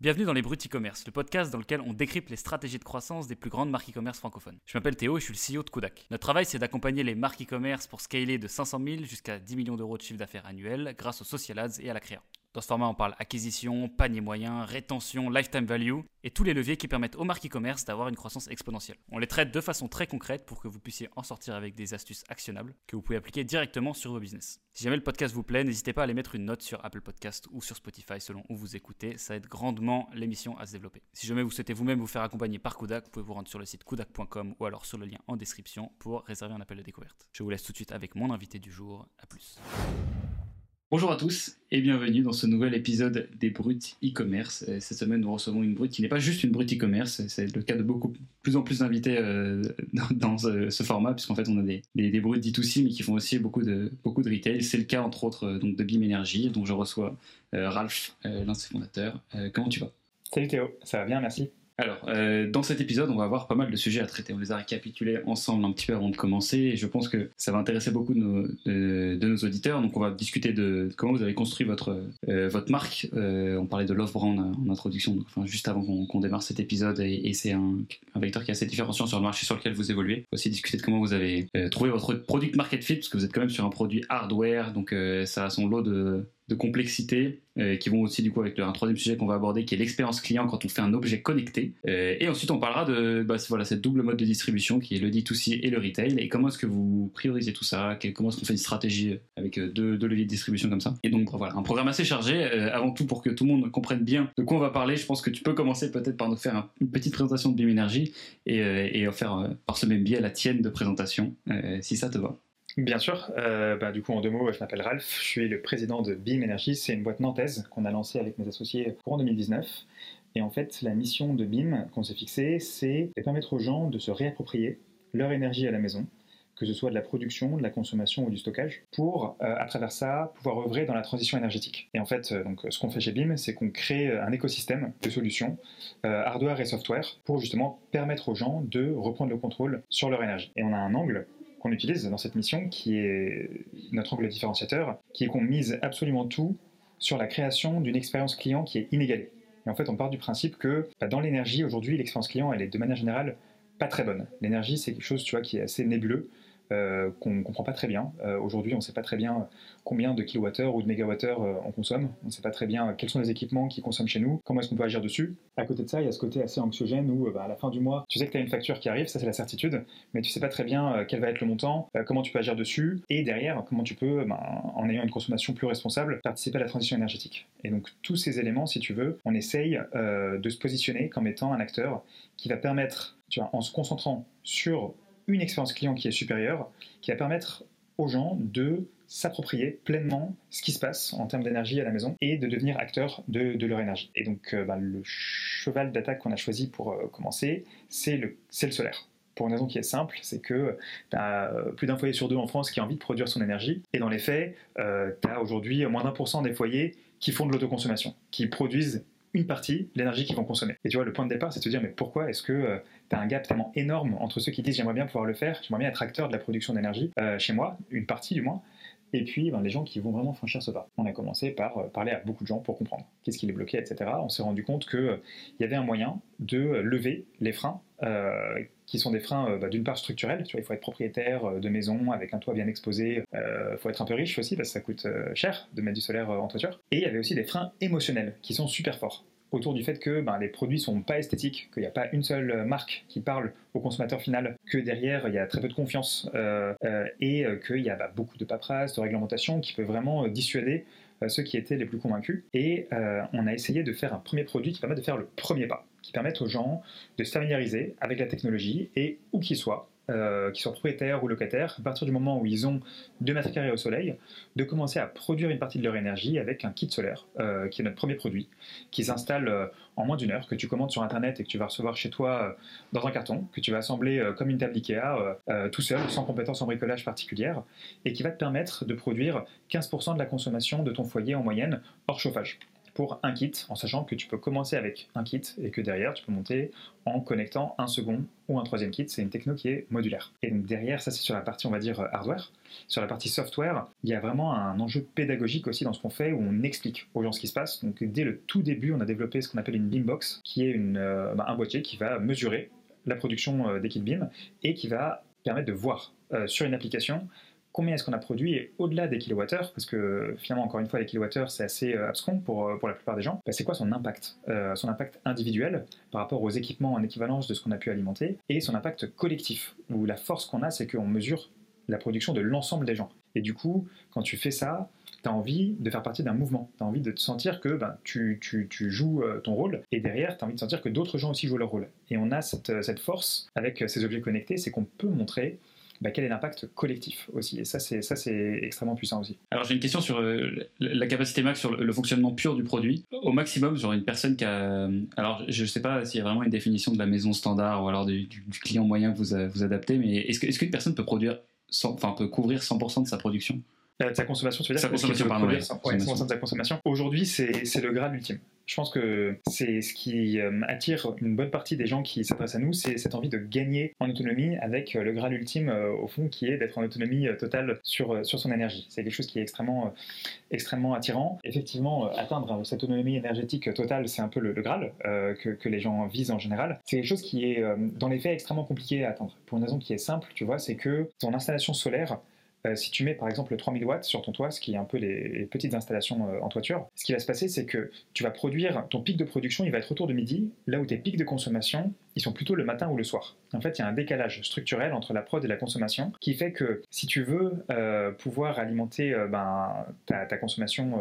Bienvenue dans les Bruts e-commerce, le podcast dans lequel on décrypte les stratégies de croissance des plus grandes marques e-commerce francophones. Je m'appelle Théo et je suis le CEO de Kodak. Notre travail, c'est d'accompagner les marques e-commerce pour scaler de 500 000 jusqu'à 10 millions d'euros de chiffre d'affaires annuel grâce aux social ads et à la créa. Dans ce format, on parle acquisition, panier moyen, rétention, lifetime value et tous les leviers qui permettent aux marques e-commerce d'avoir une croissance exponentielle. On les traite de façon très concrète pour que vous puissiez en sortir avec des astuces actionnables que vous pouvez appliquer directement sur vos business. Si jamais le podcast vous plaît, n'hésitez pas à aller mettre une note sur Apple Podcast ou sur Spotify selon où vous écoutez, ça aide grandement l'émission à se développer. Si jamais vous souhaitez vous-même vous faire accompagner par Kudak, vous pouvez vous rendre sur le site kudak.com ou alors sur le lien en description pour réserver un appel de découverte. Je vous laisse tout de suite avec mon invité du jour. À plus. Bonjour à tous et bienvenue dans ce nouvel épisode des Brutes e-commerce. Euh, cette semaine, nous recevons une brute qui n'est pas juste une brute e-commerce, c'est le cas de beaucoup plus en plus d'invités euh, dans, ce, format, puisqu'en fait, on a des, des, brutes D2C, mais qui font aussi beaucoup de, beaucoup retail. C'est le cas, entre autres, euh, donc, de BIM Energy, dont je reçois Ralph, l'un de ses fondateurs. comment tu vas? Salut Théo, ça va bien, merci. Alors, euh, dans cet épisode, on va avoir pas mal de sujets à traiter. On les a récapitulés ensemble un petit peu avant de commencer je pense que ça va intéresser beaucoup de nos, auditeurs. Donc, on va discuter de comment vous avez construit votre, euh, marque. Euh, on parlait de Love Brand en introduction, juste avant qu'on démarre cet épisode et, c'est un, un, vecteur qui est assez différenciant sur le marché sur lequel vous évoluez. On va aussi discuter de comment vous avez trouvé votre product market fit parce que vous êtes quand même sur un produit hardware, donc ça a son lot de de complexité euh, qui vont aussi du coup avec un troisième sujet qu'on va aborder qui est l'expérience client quand on fait un objet connecté. Euh, et ensuite on parlera de bah, voilà, cette double mode de distribution qui est le D2C et le retail et comment est-ce que vous priorisez tout ça, comment est-ce qu'on fait une stratégie avec euh, deux, deux, leviers de distribution comme ça? Et donc voilà, un programme assez chargé. avant tout pour que tout le monde comprenne bien de quoi on va parler, je pense que tu peux commencer peut-être par nous faire une petite présentation de Beam Energy et, et faire par ce même biais la tienne de présentation si ça te va. Bien sûr. Euh, bah, du coup, en deux mots, je m'appelle Ralph. Je suis le président de Beam Energy. C'est une boîte nantaise qu'on a lancée avec mes associés en 2019. Et en fait, la mission de Beam qu'on s'est fixée, c'est de permettre aux gens de se réapproprier leur énergie à la maison, que ce soit de la production, de la consommation ou du stockage, pour, euh, à travers ça, pouvoir œuvrer dans la transition énergétique. Et en fait, euh, donc, ce qu'on fait chez BIM, c'est qu'on crée un écosystème de solutions, hardware et software, pour justement permettre aux gens de reprendre le contrôle sur leur énergie. Et on a un angle qu'on utilise dans cette mission, qui est notre angle différenciateur, qui est qu'on mise absolument tout sur la création d'une expérience client qui est inégalée. Et en fait, on part du principe que bah, dans l'énergie, aujourd'hui, l'expérience client, elle est de manière générale pas très bonne. L'énergie, c'est quelque chose tu vois, qui est assez nébuleux. Euh, qu'on ne comprend pas très bien. Euh, aujourd'hui, on ne sait pas très bien combien de kilowattheures ou de mégawattheures euh, on consomme. On ne sait pas très bien quels sont les équipements qui consomment chez nous, comment est-ce qu'on peut agir dessus. À côté de ça, il y a ce côté assez anxiogène où bah, à la fin du mois, tu sais que tu as une facture qui arrive, ça c'est la certitude, mais tu sais pas très bien quel va être le montant, comment tu peux agir dessus, et derrière, comment tu peux, bah, en ayant une consommation plus responsable, participer à la transition énergétique. Et donc tous ces éléments, si tu veux, on essaye de se positionner comme étant un acteur qui va permettre, tu vois, en se concentrant sur une expérience client qui est supérieure, qui va permettre aux gens de s'approprier pleinement ce qui se passe en termes d'énergie à la maison et de devenir acteurs de, leur énergie. Et donc euh, bah, le cheval d'attaque qu'on a choisi pour euh, commencer, c'est le, solaire pour une raison qui est simple, c'est que tu as euh, plus d'un foyer sur deux en France qui a envie de produire son énergie, et dans les faits, tu as aujourd'hui moins d'un pour cent des foyers qui font de l'autoconsommation, qui produisent une partie l'énergie qu'ils vont consommer. Et tu vois, le point de départ, c'est de se dire, mais pourquoi est-ce que euh, tu as un gap tellement énorme entre ceux qui disent, j'aimerais bien pouvoir le faire, j'aimerais bien être acteur de la production d'énergie euh, chez moi, une partie du moins, et puis ben, les gens qui vont vraiment franchir ce pas. On a commencé par euh, parler à beaucoup de gens pour comprendre qu'est-ce qui les bloquait, etc. On s'est rendu compte qu'il il y avait un moyen de lever les freins, qui sont des freins bah, d'une part structurels, il faut être propriétaire de maison avec un toit bien exposé, il faut être un peu riche aussi parce que ça coûte cher de mettre du solaire en toiture. Et il y avait aussi des freins émotionnels qui sont super forts autour du fait que ben, les produits sont pas esthétiques, qu'il n'y a pas une seule marque qui parle au consommateur final, que derrière il y a très peu de confiance euh, euh, et euh, qu'il y a bah, beaucoup de paperasse, de réglementation qui peut vraiment dissuader ceux qui étaient les plus convaincus. Et on a essayé de faire un premier produit qui permet de faire le premier pas, qui permet aux gens de se familiariser avec la technologie et où qu'ils soient, euh, qui soient propriétaires ou locataires, à partir du moment où ils ont 2 mètres carrés au soleil, de commencer à produire une partie de leur énergie avec un kit solaire, euh, qui est notre premier produit, qui s'installe euh, en moins d'une heure, que tu commandes sur Internet et que tu vas recevoir chez toi dans un carton, que tu vas assembler comme une table Ikea, tout seul, sans compétence en bricolage particulière, et qui va te permettre de produire 15% de la consommation de ton foyer en moyenne hors chauffage. Pour un kit, en sachant que tu peux commencer avec un kit et que derrière, tu peux monter en connectant un second ou un troisième kit. C'est une techno qui est modulaire. Et donc derrière, ça c'est sur la partie, on va dire, hardware. Sur la partie software, il y a vraiment un enjeu pédagogique aussi dans ce qu'on fait où on explique aux gens ce qui se passe. Donc dès le tout début, on a développé ce qu'on appelle une Beambox, qui est une, euh, bah, un boîtier qui va mesurer la production euh, des kits Beam et qui va permettre de voir euh, sur une application combien est-ce qu'on a produit au-delà des kilowattheures, parce que finalement, encore une fois, les kilowattheures, c'est assez euh, abscon pour, euh, pour la plupart des gens, bah, c'est quoi son impact euh, Son impact individuel par rapport aux équipements en équivalence de ce qu'on a pu alimenter, et son impact collectif, où la force qu'on a, c'est qu'on mesure la production de l'ensemble des gens. Et du coup, quand tu fais ça, tu as envie de faire partie d'un mouvement, tu as envie de te sentir que ben, tu, tu, tu, joues ton rôle, et derrière, tu as envie de sentir que d'autres gens aussi jouent leur rôle. Et on a cette, cette force avec ces objets connectés, c'est qu'on peut montrer bah, quel est l'impact collectif aussi? Et ça, c'est extrêmement puissant aussi. Alors j'ai une question sur euh, la capacité max sur le, fonctionnement pur du produit. Au maximum, genre une personne qui a, alors je ne sais pas s'il y a vraiment une définition de la maison standard ou alors du, client moyen que vous, vous adaptez, mais est-ce est qu'une personne peut produire, enfin peut couvrir 100% de sa production? Euh, sa consommation, tu veux dire? Sa consommation, pardon. Oui, 100% de sa consommation. Aujourd'hui, c'est le grade ultime. Je pense que c'est ce qui euh, attire une bonne partie des gens qui s'adressent à nous, c'est cette envie de gagner en autonomie avec euh, le grade ultime, au fond, qui est d'être en autonomie totale sur, sur son énergie. C'est quelque chose qui est extrêmement, extrêmement attirant. Effectivement, atteindre cette autonomie énergétique totale, c'est un peu le, Graal que, que, les gens visent en général. C'est quelque chose qui est, dans les faits, extrêmement compliqué à atteindre. Pour une raison qui est simple, tu vois, c'est que ton installation solaire, euh, si tu mets par exemple 3000 watts sur ton toit, ce qui est un peu les, petites installations euh, en toiture, ce qui va se passer, c'est que tu vas produire, ton pic de production, il va être autour de midi, là où tes pics de consommation, ils sont plutôt le matin ou le soir. En fait, il y a un décalage structurel entre la prod et la consommation qui fait que si tu veux euh, pouvoir alimenter ben, ta, ta, consommation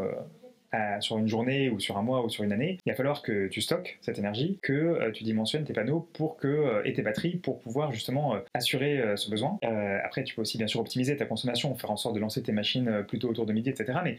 sur une journée ou sur un mois ou sur une année, il va falloir que tu stockes cette énergie, que euh, tu dimensionnes tes panneaux pour que, euh, et tes batteries pour pouvoir justement euh, assurer ce besoin. après, tu peux aussi bien sûr optimiser ta consommation, faire en sorte de lancer tes machines plutôt autour de midi, etc. Mais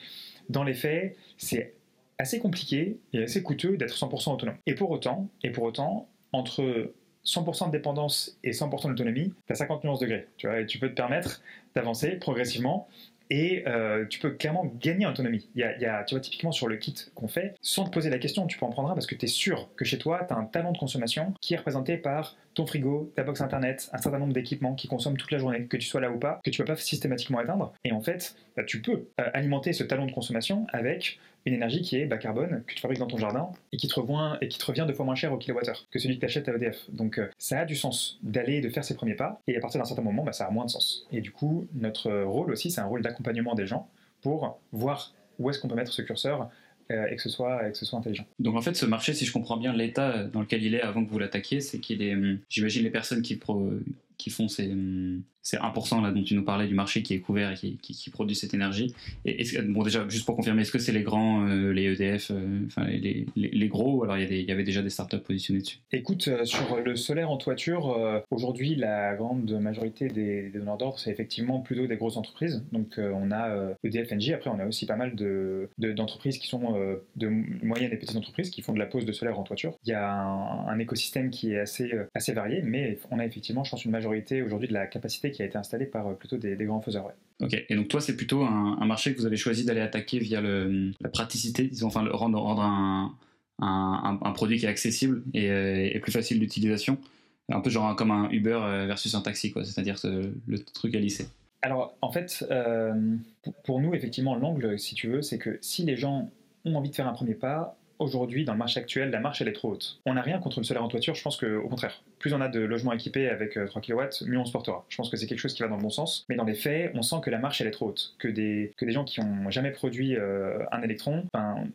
dans les faits, c'est assez compliqué et assez coûteux d'être 100% autonome. Et pour autant, et pour autant, entre 100% de dépendance et 100% d'autonomie, tu as 50 nuances degrés. Tu vois, tu peux te permettre d'avancer progressivement et euh, tu peux clairement gagner en autonomie. Il y, a, tu vois, typiquement sur le kit qu'on fait, sans te poser la question, tu peux en prendre un parce que tu es sûr que chez toi, tu as un talent de consommation qui est représenté par ton frigo, ta box internet, un certain nombre d'équipements qui consomment toute la journée, que tu sois là ou pas, que tu ne peux pas systématiquement atteindre. Et en fait, bah, tu peux euh, alimenter ce talent de consommation avec une énergie qui est bas carbone, que tu fabriques dans ton jardin et qui te revient, et qui te revient deux fois moins cher au kilowattheure que celui que tu achètes à EDF. Donc euh, ça a du sens d'aller, de faire ses premiers pas, et à partir d'un certain moment, bah, ça a moins de sens. Et du coup, notre rôle aussi, c'est un rôle d'accompagnement des gens pour voir où est-ce qu'on peut mettre ce curseur et, que ce soit, et que ce soit intelligent. Donc en fait, ce marché, si je comprends bien l'état dans lequel il est avant que vous l'attaquiez, c'est qu'il est, hum, j'imagine, les personnes qui, qui font ces, hum, c'est 1% là dont tu nous parlais du marché qui est couvert et qui, produit cette énergie. Bon déjà juste pour confirmer, est-ce que c'est les grands, euh, les EDF, euh, enfin les, gros, ou alors il y, avait déjà des startups positionnées dessus? Écoute, euh, sur le solaire en toiture, aujourd'hui la grande majorité des, donneurs d'ordre c'est effectivement plutôt des grosses entreprises. Donc on a EDF, Engie, après on a aussi pas mal de, d'entreprises qui sont de moyennes et petites entreprises qui font de la pose de solaire en toiture. Il y a un, écosystème qui est assez, assez varié, mais on a effectivement, je pense, une majorité aujourd'hui de la capacité qui a été installé par euh, plutôt des, grands faiseurs. Ok, et donc toi, c'est plutôt un, marché que vous avez choisi d'aller attaquer via le, la praticité, disons, enfin, le, rendre, rendre un, un, produit qui est accessible et, euh, plus facile d'utilisation, un peu genre comme un Uber euh, versus un taxi, quoi, c'est-à-dire le truc à lisser. Alors, en fait, pour nous, effectivement, l'angle, si tu veux, c'est que si les gens ont envie de faire un premier pas, aujourd'hui, dans le marché actuel, la marche, elle est trop haute. On n'a rien contre le solaire en toiture, je pense qu'au contraire, plus on a de logements équipés avec 3 euh, kW, mieux on se portera. Je pense que c'est quelque chose qui va dans le bon sens, mais dans les faits, on sent que la marche, elle est trop haute. Que des, que gens qui n'ont jamais produit euh, un électron,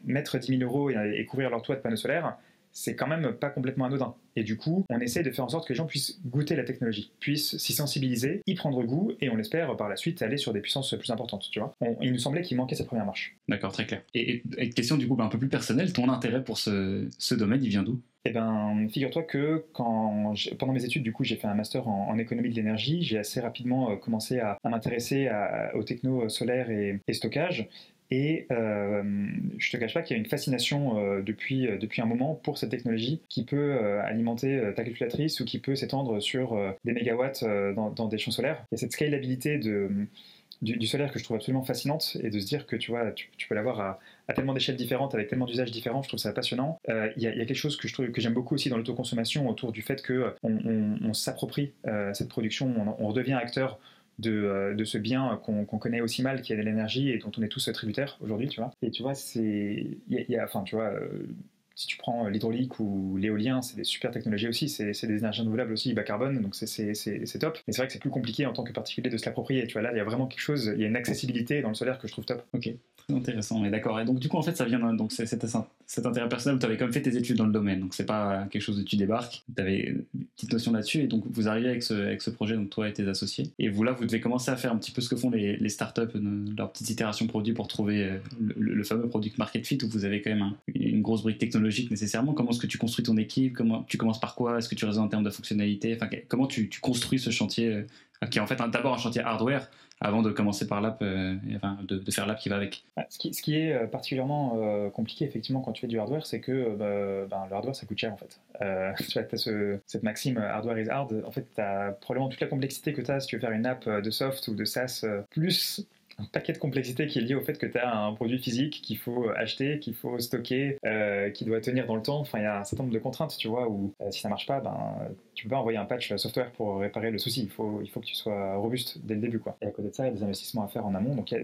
mettre 10 000 euros et couvrir leur toit de panneaux solaires, c'est quand même pas complètement anodin. Et du coup, on essaie de faire en sorte que les gens puissent goûter la technologie, puissent s'y sensibiliser, y prendre goût, et on l'espère par la suite aller sur des puissances plus importantes, tu vois. il nous semblait qu'il manquait cette première marche. D'accord, très clair. Et, question du coup un peu plus personnelle, ton intérêt pour ce, domaine, il vient d'où? Eh ben, figure-toi que quand pendant mes études, du coup, j'ai fait un master en, économie de l'énergie. J'ai assez rapidement euh, commencé à, m'intéresser aux techno solaires et, et stockage. Et euh, je te cache pas qu'il y a une fascination euh, depuis, euh, depuis un moment pour cette technologie qui peut alimenter ta calculatrice ou qui peut s'étendre sur des mégawatts dans, des champs solaires. Il y a cette scalabilité du, solaire que je trouve absolument fascinante et de se dire que tu, vois, tu, peux l'avoir à, tellement d'échelles différentes, avec tellement d'usages différents, je trouve ça passionnant. Il y, a quelque chose que je trouve que j'aime beaucoup aussi dans l'autoconsommation autour du fait que on, s'approprie cette production, on, redevient acteur de, de, ce bien qu'on connaît aussi mal, qui est l'énergie et dont on est tous tributaires aujourd'hui, tu vois. Et tu vois, c'est, y, enfin, tu vois, si tu prends l'hydraulique ou l'éolien, c'est des super technologies aussi, c'est des énergies renouvelables aussi, bas carbone, donc c'est top. Mais c'est vrai que c'est plus compliqué en tant que particulier de se l'approprier. Tu vois, là, il y a vraiment quelque chose, il y a une accessibilité dans le solaire que je trouve top. Intéressant, mais d'accord. Et donc, du coup, en fait, ça vient donc cet, intérêt personnel, tu avais quand même fait tes études dans le domaine, donc c'est pas quelque chose où tu débarques, tu avais une petite notion là-dessus, et donc vous arrivez avec ce, projet, donc toi et tes associés, et vous là, vous devez commencer à faire un petit peu ce que font les, startups, leur petite itération produit pour trouver euh, le, fameux product market fit, où vous avez quand même une grosse brique technologique nécessairement. Comment est-ce que tu construis ton équipe? Comment tu commences par quoi? Est-ce que tu raisonnes en termes de fonctionnalité Enfin, comment tu, tu construis ce chantier euh, qui est en fait d'abord un chantier hardware avant de commencer par l'app, euh, de, faire l'app qui va avec. Ce qui, ce qui est euh, particulièrement euh, compliqué effectivement quand tu fais du hardware, c'est que bah, ben, le hardware ça coûte cher en fait. tu as ce, cette maxime hardware is hard, en fait tu as probablement toute la complexité que tu as si tu veux faire une app de soft ou de SaaS, plus un paquet de complexité qui est lié au fait que tu as un produit physique qu'il faut acheter, qu'il faut stocker, euh, qui doit tenir dans le temps. Enfin, il y a un certain nombre de contraintes, tu vois, où euh, si ça marche pas, ben, tu peux pas envoyer un patch software pour réparer le souci. Il faut, il faut que tu sois robuste dès le début, quoi. Et à côté de ça, il y a des investissements à faire en amont. Donc, il y a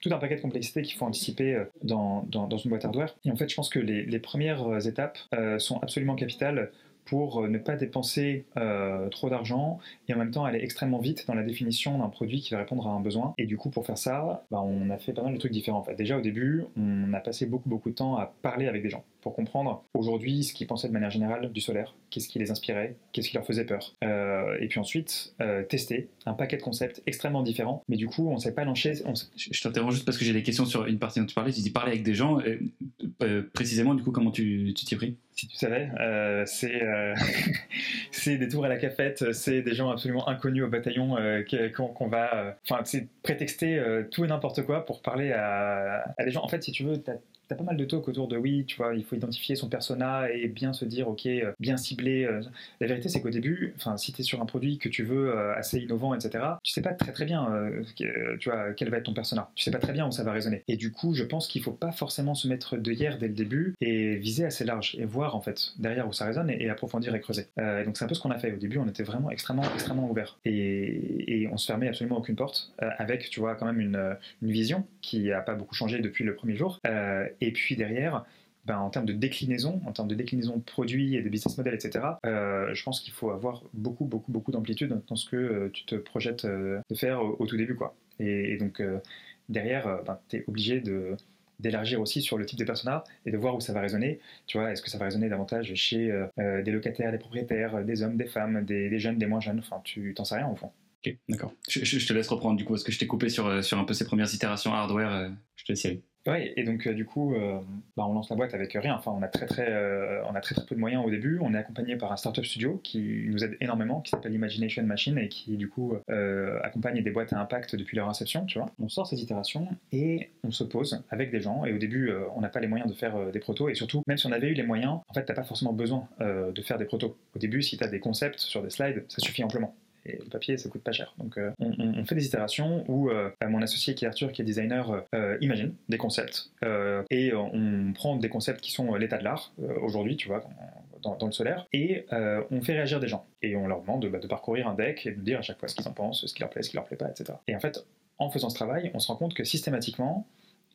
tout un paquet de complexité qu'il faut anticiper euh, dans, dans, une boîte hardware. Et en fait, je pense que les, les premières étapes sont absolument capitales pour euh, ne pas dépenser euh, trop d'argent et en même temps aller extrêmement vite dans la définition d'un produit qui va répondre à un besoin. Et du coup, pour faire ça, bah, on a fait pas mal de trucs différents. Déjà au début, on a passé beaucoup beaucoup de temps à parler avec des gens pour comprendre aujourd'hui ce qu'ils pensaient de manière générale du solaire, qu'est-ce qui les inspirait, qu'est-ce qui leur faisait peur. Euh, et puis ensuite, tester un paquet de concepts extrêmement différents. Mais du coup, on ne s'est pas lancé. Je t'interromps juste parce que j'ai des questions sur une partie dont tu parlais. Tu dis parler avec des gens. précisément, du coup, comment tu t'y pris? Si tu savais, euh, euh, c'est des tours à la cafette, c'est des gens absolument inconnus au bataillon euh, qu'on va, enfin, c'est prétexter tout et n'importe quoi pour parler à, à, des gens. En fait, si tu veux, T'as pas mal de talk autour de oui, tu vois, il faut identifier son persona et bien se dire, ok, euh, bien cibler. Euh. La vérité, c'est qu'au début, enfin, si tu es sur un produit que tu veux euh, assez innovant, etc., tu sais pas très très bien, tu vois, quel va être ton persona. Tu sais pas très bien où ça va résonner. Et du coup, je pense qu'il faut pas forcément se mettre de hier dès le début et viser assez large et voir en fait derrière où ça résonne et, approfondir et creuser. donc c'est un peu ce qu'on a fait. Au début, on était vraiment extrêmement extrêmement ouvert et, et on se fermait absolument aucune porte avec, tu vois, quand même une, une vision qui a pas beaucoup changé depuis le premier jour et puis derrière, ben, en termes de déclinaison, en termes de déclinaison de produits et de business model, etc., euh, je pense qu'il faut avoir beaucoup, beaucoup, beaucoup d'amplitude dans ce que euh, tu te projettes euh, de faire au, tout début. Quoi. Et, donc, derrière, ben, tu es obligé de d'élargir aussi sur le type de persona et de voir où ça va résonner. Tu vois, est-ce que ça va résonner davantage chez des locataires, des propriétaires, des hommes, des femmes, des, jeunes, des moins jeunes? Enfin, tu t'en sais rien au fond. Ok, d'accord. Je, te laisse reprendre du coup, parce que je t'ai coupé sur, sur un peu ces premières itérations hardware. je te laisse y. Ouais, et donc euh, du coup, euh, bah, on lance la boîte avec rien. Enfin, on a très très, euh, on a très très peu de moyens au début. On est accompagné par un startup studio qui nous aide énormément, qui s'appelle Imagination Machine et qui du coup accompagne des boîtes à impact depuis leur inception. Tu vois, on sort ces itérations et on se pose avec des gens. Et au début, on n'a pas les moyens de faire des protos. Et surtout, même si on avait eu les moyens, en fait, t'as pas forcément besoin de faire des protos. Au début, si tu as des concepts sur des slides, ça suffit amplement et le papier ça coûte pas cher. Donc euh, on, fait des itérations où euh, mon associé qui est Arthur, qui est designer, euh, imagine des concepts et on prend des concepts qui sont l'état de l'art aujourd'hui, tu vois, dans, le solaire, et on fait réagir des gens. Et on leur demande bah, de parcourir un deck et de dire à chaque fois ce qu'ils en pensent, ce qui leur plaît, ce qui leur plaît pas, etc. Et en fait, en faisant ce travail, on se rend compte que systématiquement,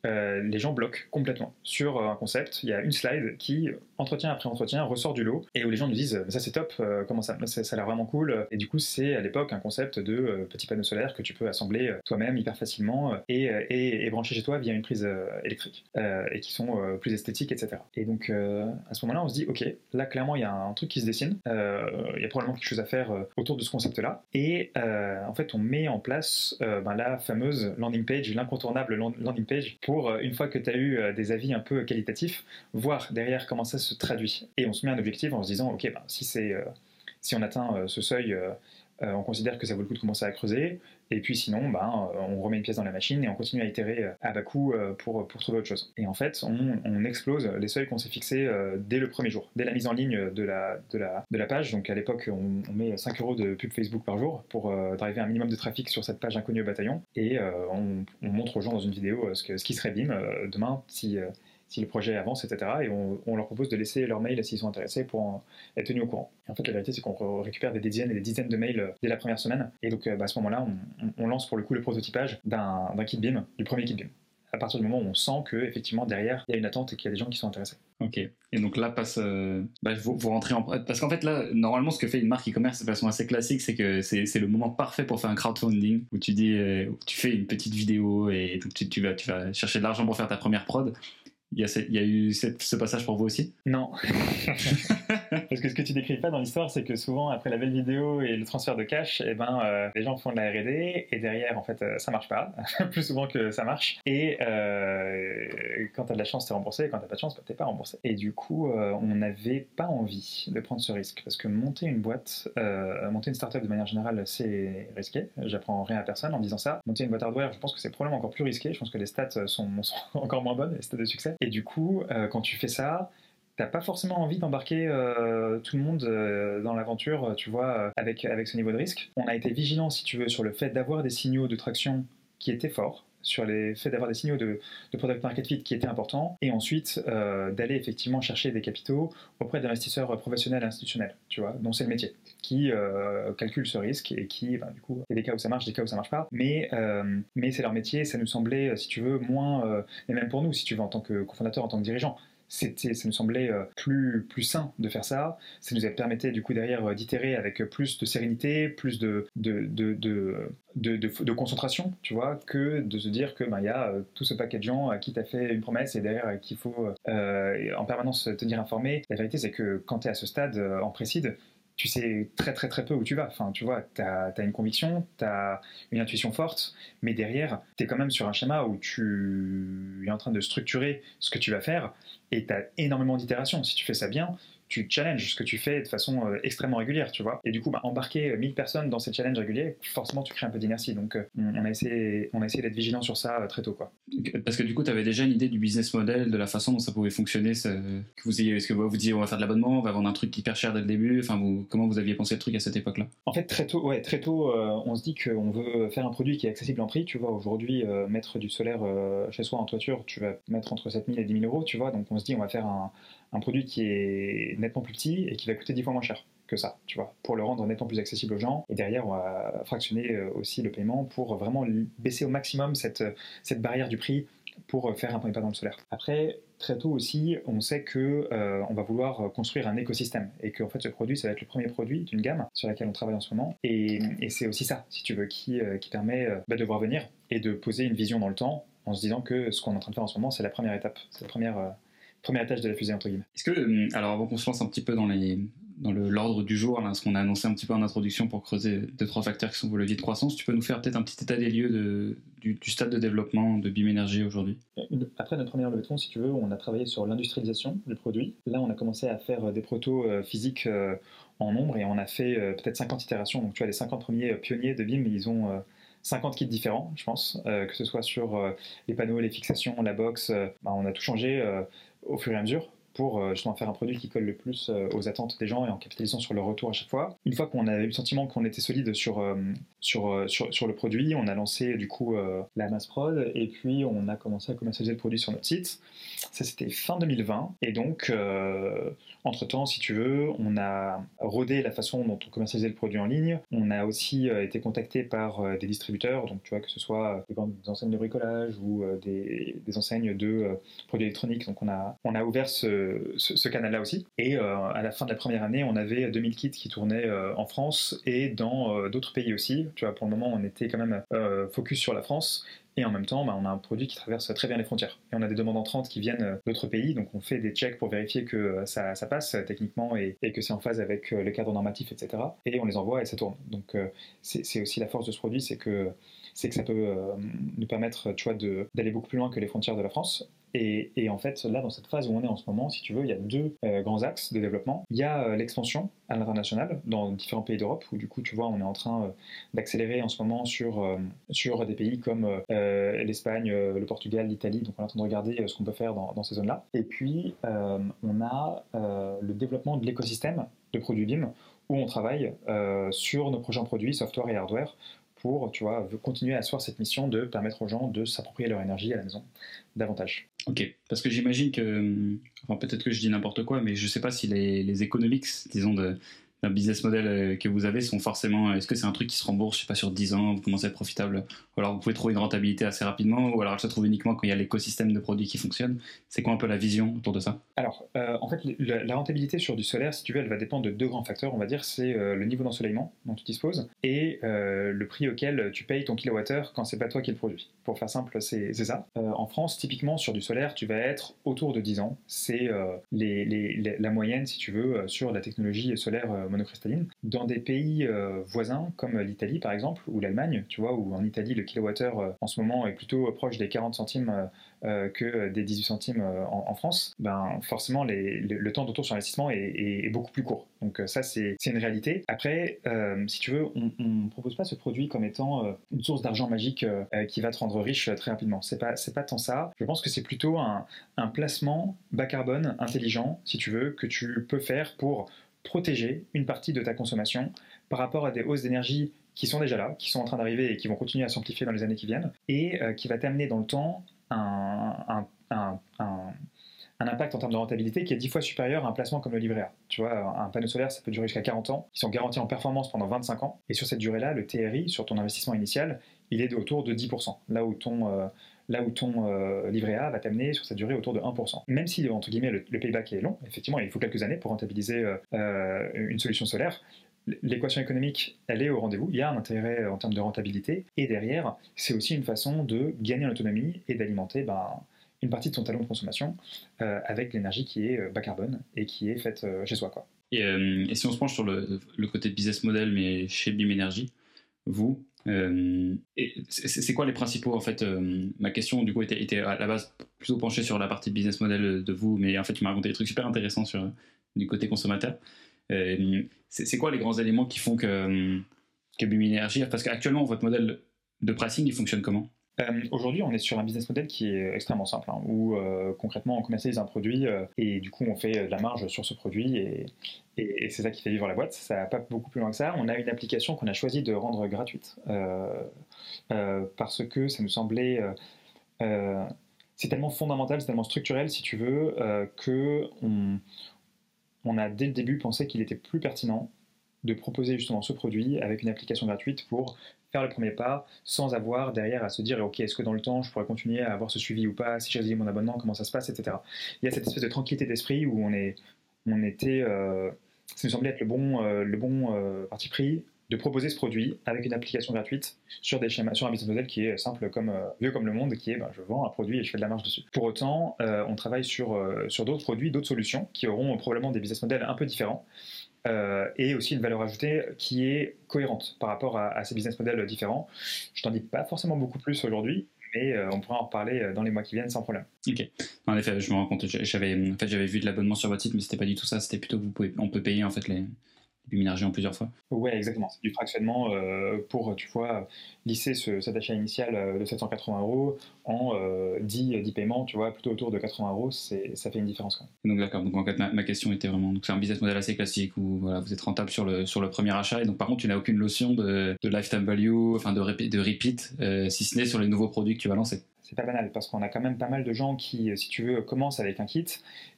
les gens bloquent complètement sur un concept. Il y a une slide qui, entretien après entretien, ressort du lot et où les gens nous disent ça c'est top, euh, comment ça, ça, a l'air vraiment cool. Et du coup, c'est à l'époque un concept de euh, petit panneau solaire que tu peux assembler euh, toi-même hyper facilement et, et, brancher chez toi via une prise électrique et qui sont plus esthétiques, etc. Et donc à ce moment-là, on se dit ok, là clairement il y a un truc qui se dessine, il y a probablement quelque chose à faire autour de ce concept-là. Et en fait, on met en place ben, la fameuse landing page, l'incontournable landing page pour une fois que tu as eu des avis un peu qualitatifs, voir derrière comment ça se traduit. Et on se met un objectif en se disant, ok, ben, si, c'est, euh, si on atteint euh, ce seuil, on considère que ça vaut le coup de commencer à creuser. Et puis sinon, ben, on remet une pièce dans la machine et on continue à itérer à bas coût pour, pour trouver autre chose. Et en fait, on, explose les seuils qu'on s'est fixés dès le premier jour, dès la mise en ligne de la, page. Donc à l'époque, on, met 5 euros de pub Facebook par jour pour driver un minimum de trafic sur cette page inconnue au bataillon. Et on, montre aux gens dans une vidéo ce, que, ce qui serait BIM demain si si le projet avance, etc. Et on, leur propose de laisser leur mail s'ils sont intéressés pour être tenus au courant. En fait, la vérité, c'est qu'on récupère des dizaines et des dizaines de mails euh, dès la première semaine. Et donc, euh, bah, à ce moment-là, on, lance pour le coup le prototypage d'un kit BIM, du premier kit BIM. À partir du moment où on sent que effectivement derrière il y a une attente et qu'il y a des gens qui sont intéressés. Ok. Et donc là passe, euh, bah, vous, rentrez en parce qu'en fait là normalement ce que fait une marque e-commerce de façon assez classique c'est que c'est le moment parfait pour faire un crowdfunding où tu dis tu fais une petite vidéo et tu vas chercher de l'argent pour faire ta première prod il y, a eu ce passage pour vous aussi? Non. Parce que ce que tu décris pas dans l'histoire, c'est que souvent, après la belle vidéo et le transfert de cash, eh ben, euh, les gens font de la R&D et derrière, en fait, euh, ça marche pas. Plus souvent que ça marche. Et euh, quand tu as de la chance, t'es remboursé. Et quand t'as pas de chance, bah, t'es pas remboursé. Et du coup, on n'avait pas envie de prendre ce risque. Parce que monter une boîte, monter une startup de manière générale, c'est risqué. J'apprends rien à personne en disant ça. Monter une boîte hardware, je pense que c'est probablement encore plus risqué. Je pense que les stats sont, sont encore moins bonnes, les stats de succès. Et du coup, euh, quand tu fais ça, t'as pas forcément envie d'embarquer euh, tout le monde euh, dans l'aventure, tu vois, avec, ce niveau de risque. On a été vigilant, si tu veux, sur le fait d'avoir des signaux de traction qui étaient forts sur les faits d'avoir des signaux de, product market fit qui étaient importants, et ensuite d'aller effectivement chercher des capitaux auprès d'investisseurs professionnels et institutionnels, tu vois, dont c'est le métier, qui euh, calculent ce risque et qui, ben, du coup, il y a des cas où ça marche, des cas où ça marche pas, mais, euh, c'est leur métier, ça nous semblait, si tu veux, moins, et même pour nous, si tu veux, en tant que cofondateur, en tant que dirigeant, ça nous semblait euh, plus, sain de faire ça. Ça nous permettait du coup derrière euh, d'itérer avec plus de sérénité, plus de, concentration, tu vois, que de se dire que ben, il y a euh, tout ce paquet de gens à qui tu as fait une promesse et derrière qu'il faut en permanence tenir informé. La vérité, c'est que quand tu es à ce stade en précide, tu sais très très très peu où tu vas. Enfin, tu vois, tu as, une conviction, tu as une intuition forte, mais derrière, tu es quand même sur un schéma où tu es en train de structurer ce que tu vas faire et tu as énormément d'itérations. Si tu fais ça bien, tu challenges ce que tu fais de façon euh, extrêmement régulière, tu vois. Et du coup, bah, embarquer 1000 personnes dans ces challenges réguliers, forcément, tu crées un peu d'inertie. Donc, euh, on, a essayé, on a essayé d'être vigilant sur ça euh, très tôt, quoi. Parce que du coup, tu avais déjà une idée du business model, de la façon dont ça pouvait fonctionner. que vous ayez, est-ce que vous vous disiez, on va faire de l'abonnement, on va vendre un truc hyper cher dès le début. Enfin, vous, comment vous aviez pensé le truc à cette époque-là? En fait, très tôt, ouais, très tôt, on se dit qu'on veut faire un produit qui est accessible en prix. Tu vois, aujourd'hui, mettre du solaire chez soi en toiture, tu vas mettre entre 7000 et 10 000 euros, tu vois. Donc, on se dit, on va faire un, un produit qui est nettement plus petit et qui va coûter 10 fois moins cher que ça, tu vois, pour le rendre nettement plus accessible aux gens. Et derrière, on va fractionner euh, aussi le paiement pour vraiment baisser au maximum cette, cette barrière du prix pour faire un premier pas dans le solaire. Après, très tôt aussi, on sait que euh, on va vouloir construire un écosystème et qu'en fait ce produit, ça va être le premier produit d'une gamme sur laquelle on travaille en ce moment. Et, c'est aussi ça, si tu veux, qui, euh, qui permet bah, de voir venir et de poser une vision dans le temps en se disant que ce qu'on est en train de faire en ce moment, c'est la première étape, c'est la première première étage de la fusée, entre guillemets. Est-ce que, euh, alors avant qu'on se lance un petit peu dans les dans l'ordre du jour, là, ce qu'on a annoncé un petit peu en introduction pour creuser deux, trois facteurs qui sont vos leviers de croissance, tu peux nous faire peut-être un petit état des lieux de, du, stade de développement de BIM Energy aujourd'hui? Après notre première levée de fonds, si tu veux, on a travaillé sur l'industrialisation du produit. Là, on a commencé à faire des protos euh, physiques euh, en nombre et on a fait peut-être 50 itérations. Donc, tu as les 50 premiers pionniers de BIM, ils ont 50 kits différents, je pense, que ce soit sur les panneaux, les fixations, la box, bah, on a tout changé au fur et à mesure pour euh, justement faire un produit qui colle le plus euh, aux attentes des gens et en capitalisant sur le retour à chaque fois. Une fois qu'on avait eu le sentiment qu'on était solide sur, euh, sur, sur, le produit, on a lancé du coup la mass prod et puis on a commencé à commercialiser le produit sur notre site. Ça c'était fin 2020 et donc entre-temps, si tu veux, on a rodé la façon dont on commercialisait le produit en ligne. On a aussi été contacté par des distributeurs, donc tu vois que ce soit des enseignes de bricolage ou des, des enseignes de produits électroniques. Donc on a, on a ouvert ce ce, canal-là aussi. Et euh, à la fin de la première année, on avait 2000 kits qui tournaient euh, en France et dans euh, d'autres pays aussi. Tu vois, pour le moment, on était quand même focus sur la France. Et en même temps, bah, on a un produit qui traverse très bien les frontières. Et on a des demandes entrantes qui viennent d'autres pays, donc on fait des checks pour vérifier que ça, passe techniquement et, que c'est en phase avec le cadre normatif, etc. Et on les envoie et ça tourne. Donc c'est aussi la force de ce produit, c'est que, ça peut nous permettre d'aller beaucoup plus loin que les frontières de la France Et, en fait, là, dans cette phase où on est en ce moment, si tu veux, il y a deux grands axes de développement. Il y a l'expansion à l'international dans différents pays d'Europe, où du coup, tu vois, on est en train d'accélérer en ce moment sur, sur des pays comme l'Espagne, le Portugal, l'Italie. Donc, on est en train de regarder ce qu'on peut faire dans ces zones-là. Et puis, on a le développement de l'écosystème de produits BIM, où on travaille sur nos prochains produits, software et hardware, pour tu vois, continuer à asseoir cette mission de permettre aux gens de s'approprier leur énergie à la maison davantage. Ok, parce que j'imagine que, enfin peut-être que je dis n'importe quoi, mais je ne sais pas si les, les economics, disons, de, business model euh, que vous avez sont forcément. Est-ce que c'est un truc qui se rembourse, je sais pas, sur 10 ans, vous commencez à être profitable? Ou alors vous pouvez trouver une rentabilité assez rapidement Ou alors elle se trouve uniquement quand il y a l'écosystème de produits qui fonctionne C'est quoi un peu la vision autour de ça? Alors, euh, en fait, la, rentabilité sur du solaire, si tu veux, elle va dépendre de deux grands facteurs. On va dire c'est euh, le niveau d'ensoleillement dont tu disposes et le prix auquel tu payes ton kilowattheure quand c'est pas toi qui le produis. Pour faire simple, c'est ça. en France, typiquement, sur du solaire, tu vas être autour de 10 ans. C'est la moyenne, si tu veux, sur la technologie solaire dans des pays euh, voisins comme l'Italie par exemple ou l'Allemagne, tu vois, où en Italie le kilowattheure euh, en ce moment est plutôt proche des 40 centimes euh, que des 18 centimes en, France, ben forcément le, temps d'auto sur investissement est, beaucoup plus court. Donc ça c'est une réalité. Après, si tu veux, on ne propose pas ce produit comme étant une source d'argent magique qui va te rendre riche très rapidement. C'est pas pas tant ça. Je pense que c'est plutôt un placement bas carbone intelligent, si tu veux, que tu peux faire pour protéger une partie de ta consommation par rapport à des hausses d'énergie qui sont déjà là, qui sont en train d'arriver et qui vont continuer à s'amplifier dans les années qui viennent, et euh, qui va t'amener dans le temps un, impact en termes de rentabilité qui est dix fois supérieur à un placement comme le livret A. Tu vois, un panneau solaire, ça peut durer jusqu'à 40 ans, ils sont garantis en performance pendant 25 ans, et sur cette durée-là, le TRI, sur ton investissement initial, il est autour de 10%, là où ton... Euh, là où ton euh, livret A va t'amener sur sa durée autour de 1%. Même si, entre guillemets, le, payback est long, effectivement, il faut quelques années pour rentabiliser euh, euh, une solution solaire, l'équation économique, elle est au rendez-vous, il y a un intérêt en termes de rentabilité, et derrière, c'est aussi une façon de gagner en autonomie et d'alimenter ben, une partie de son talon de consommation avec l'énergie qui est bas carbone et qui est faite chez soi. Quoi. Et, si on se penche sur le, le côté business model, mais chez BIM Energy, vous, euh, c'est quoi les principaux en fait euh, Ma question du coup était, à la base plutôt penchée sur la partie business model de vous, mais en fait tu m'as raconté des trucs super intéressants sur du côté consommateur. Euh, c'est quoi les grands éléments qui font que que Energy Parce qu'actuellement votre modèle de pricing il fonctionne comment? Euh, aujourd'hui, on est sur un business model qui est extrêmement simple, hein, où euh, concrètement on commercialise un produit euh, et du coup on fait de la marge sur ce produit et, c'est ça qui fait vivre la boîte. Ça va pas beaucoup plus loin que ça. On a une application qu'on a choisi de rendre gratuite parce que ça nous semblait c'est tellement fondamental, c'est tellement structurel, si tu veux, que on, a dès le début pensé qu'il était plus pertinent de proposer justement ce produit avec une application gratuite pour faire le premier pas sans avoir derrière à se dire ok est-ce que dans le temps je pourrais continuer à avoir ce suivi ou pas? Si j'ai mon abonnement comment ça se passe etc il y a cette espèce de tranquillité d'esprit où on est on était euh, ça nous semblait être le bon euh, le bon euh, parti pris de proposer ce produit avec une application gratuite sur des schémas sur un business model qui est simple comme vieux comme le monde qui est ben, je vends un produit et je fais de la marge dessus. Pour autant on travaille sur sur d'autres produits d'autres solutions qui auront probablement des business models un peu différents euh, et aussi une valeur ajoutée qui est cohérente par rapport à, ces business models différents. Je t'en dis pas forcément beaucoup plus aujourd'hui, mais euh, on pourra en reparler euh, dans les mois qui viennent sans problème. Ok. En effet, je me rends compte. J'avais, en fait, vu de l'abonnement sur votre site, mais c'était pas du tout ça. C'était plutôt que on peut payer en fait les, l'énergie en plusieurs fois. Ouais, exactement. C'est du fractionnement euh, pour, tu vois, lisser ce, cet achat initial euh, de 780 euros en 10, euh, 10 paiements, tu vois, plutôt autour de 80 euros, ça fait une différence. Quand même. Donc d'accord, donc en fait ma, question était vraiment, c'est un business model assez classique où voilà, vous êtes rentable sur le, sur le premier achat et donc par contre tu n'as aucune notion de, de lifetime value, enfin de, de repeat, si ce n'est sur les nouveaux produits que tu vas lancer c'est pas banal parce qu'on a quand même pas mal de gens qui, si tu veux, commencent avec un kit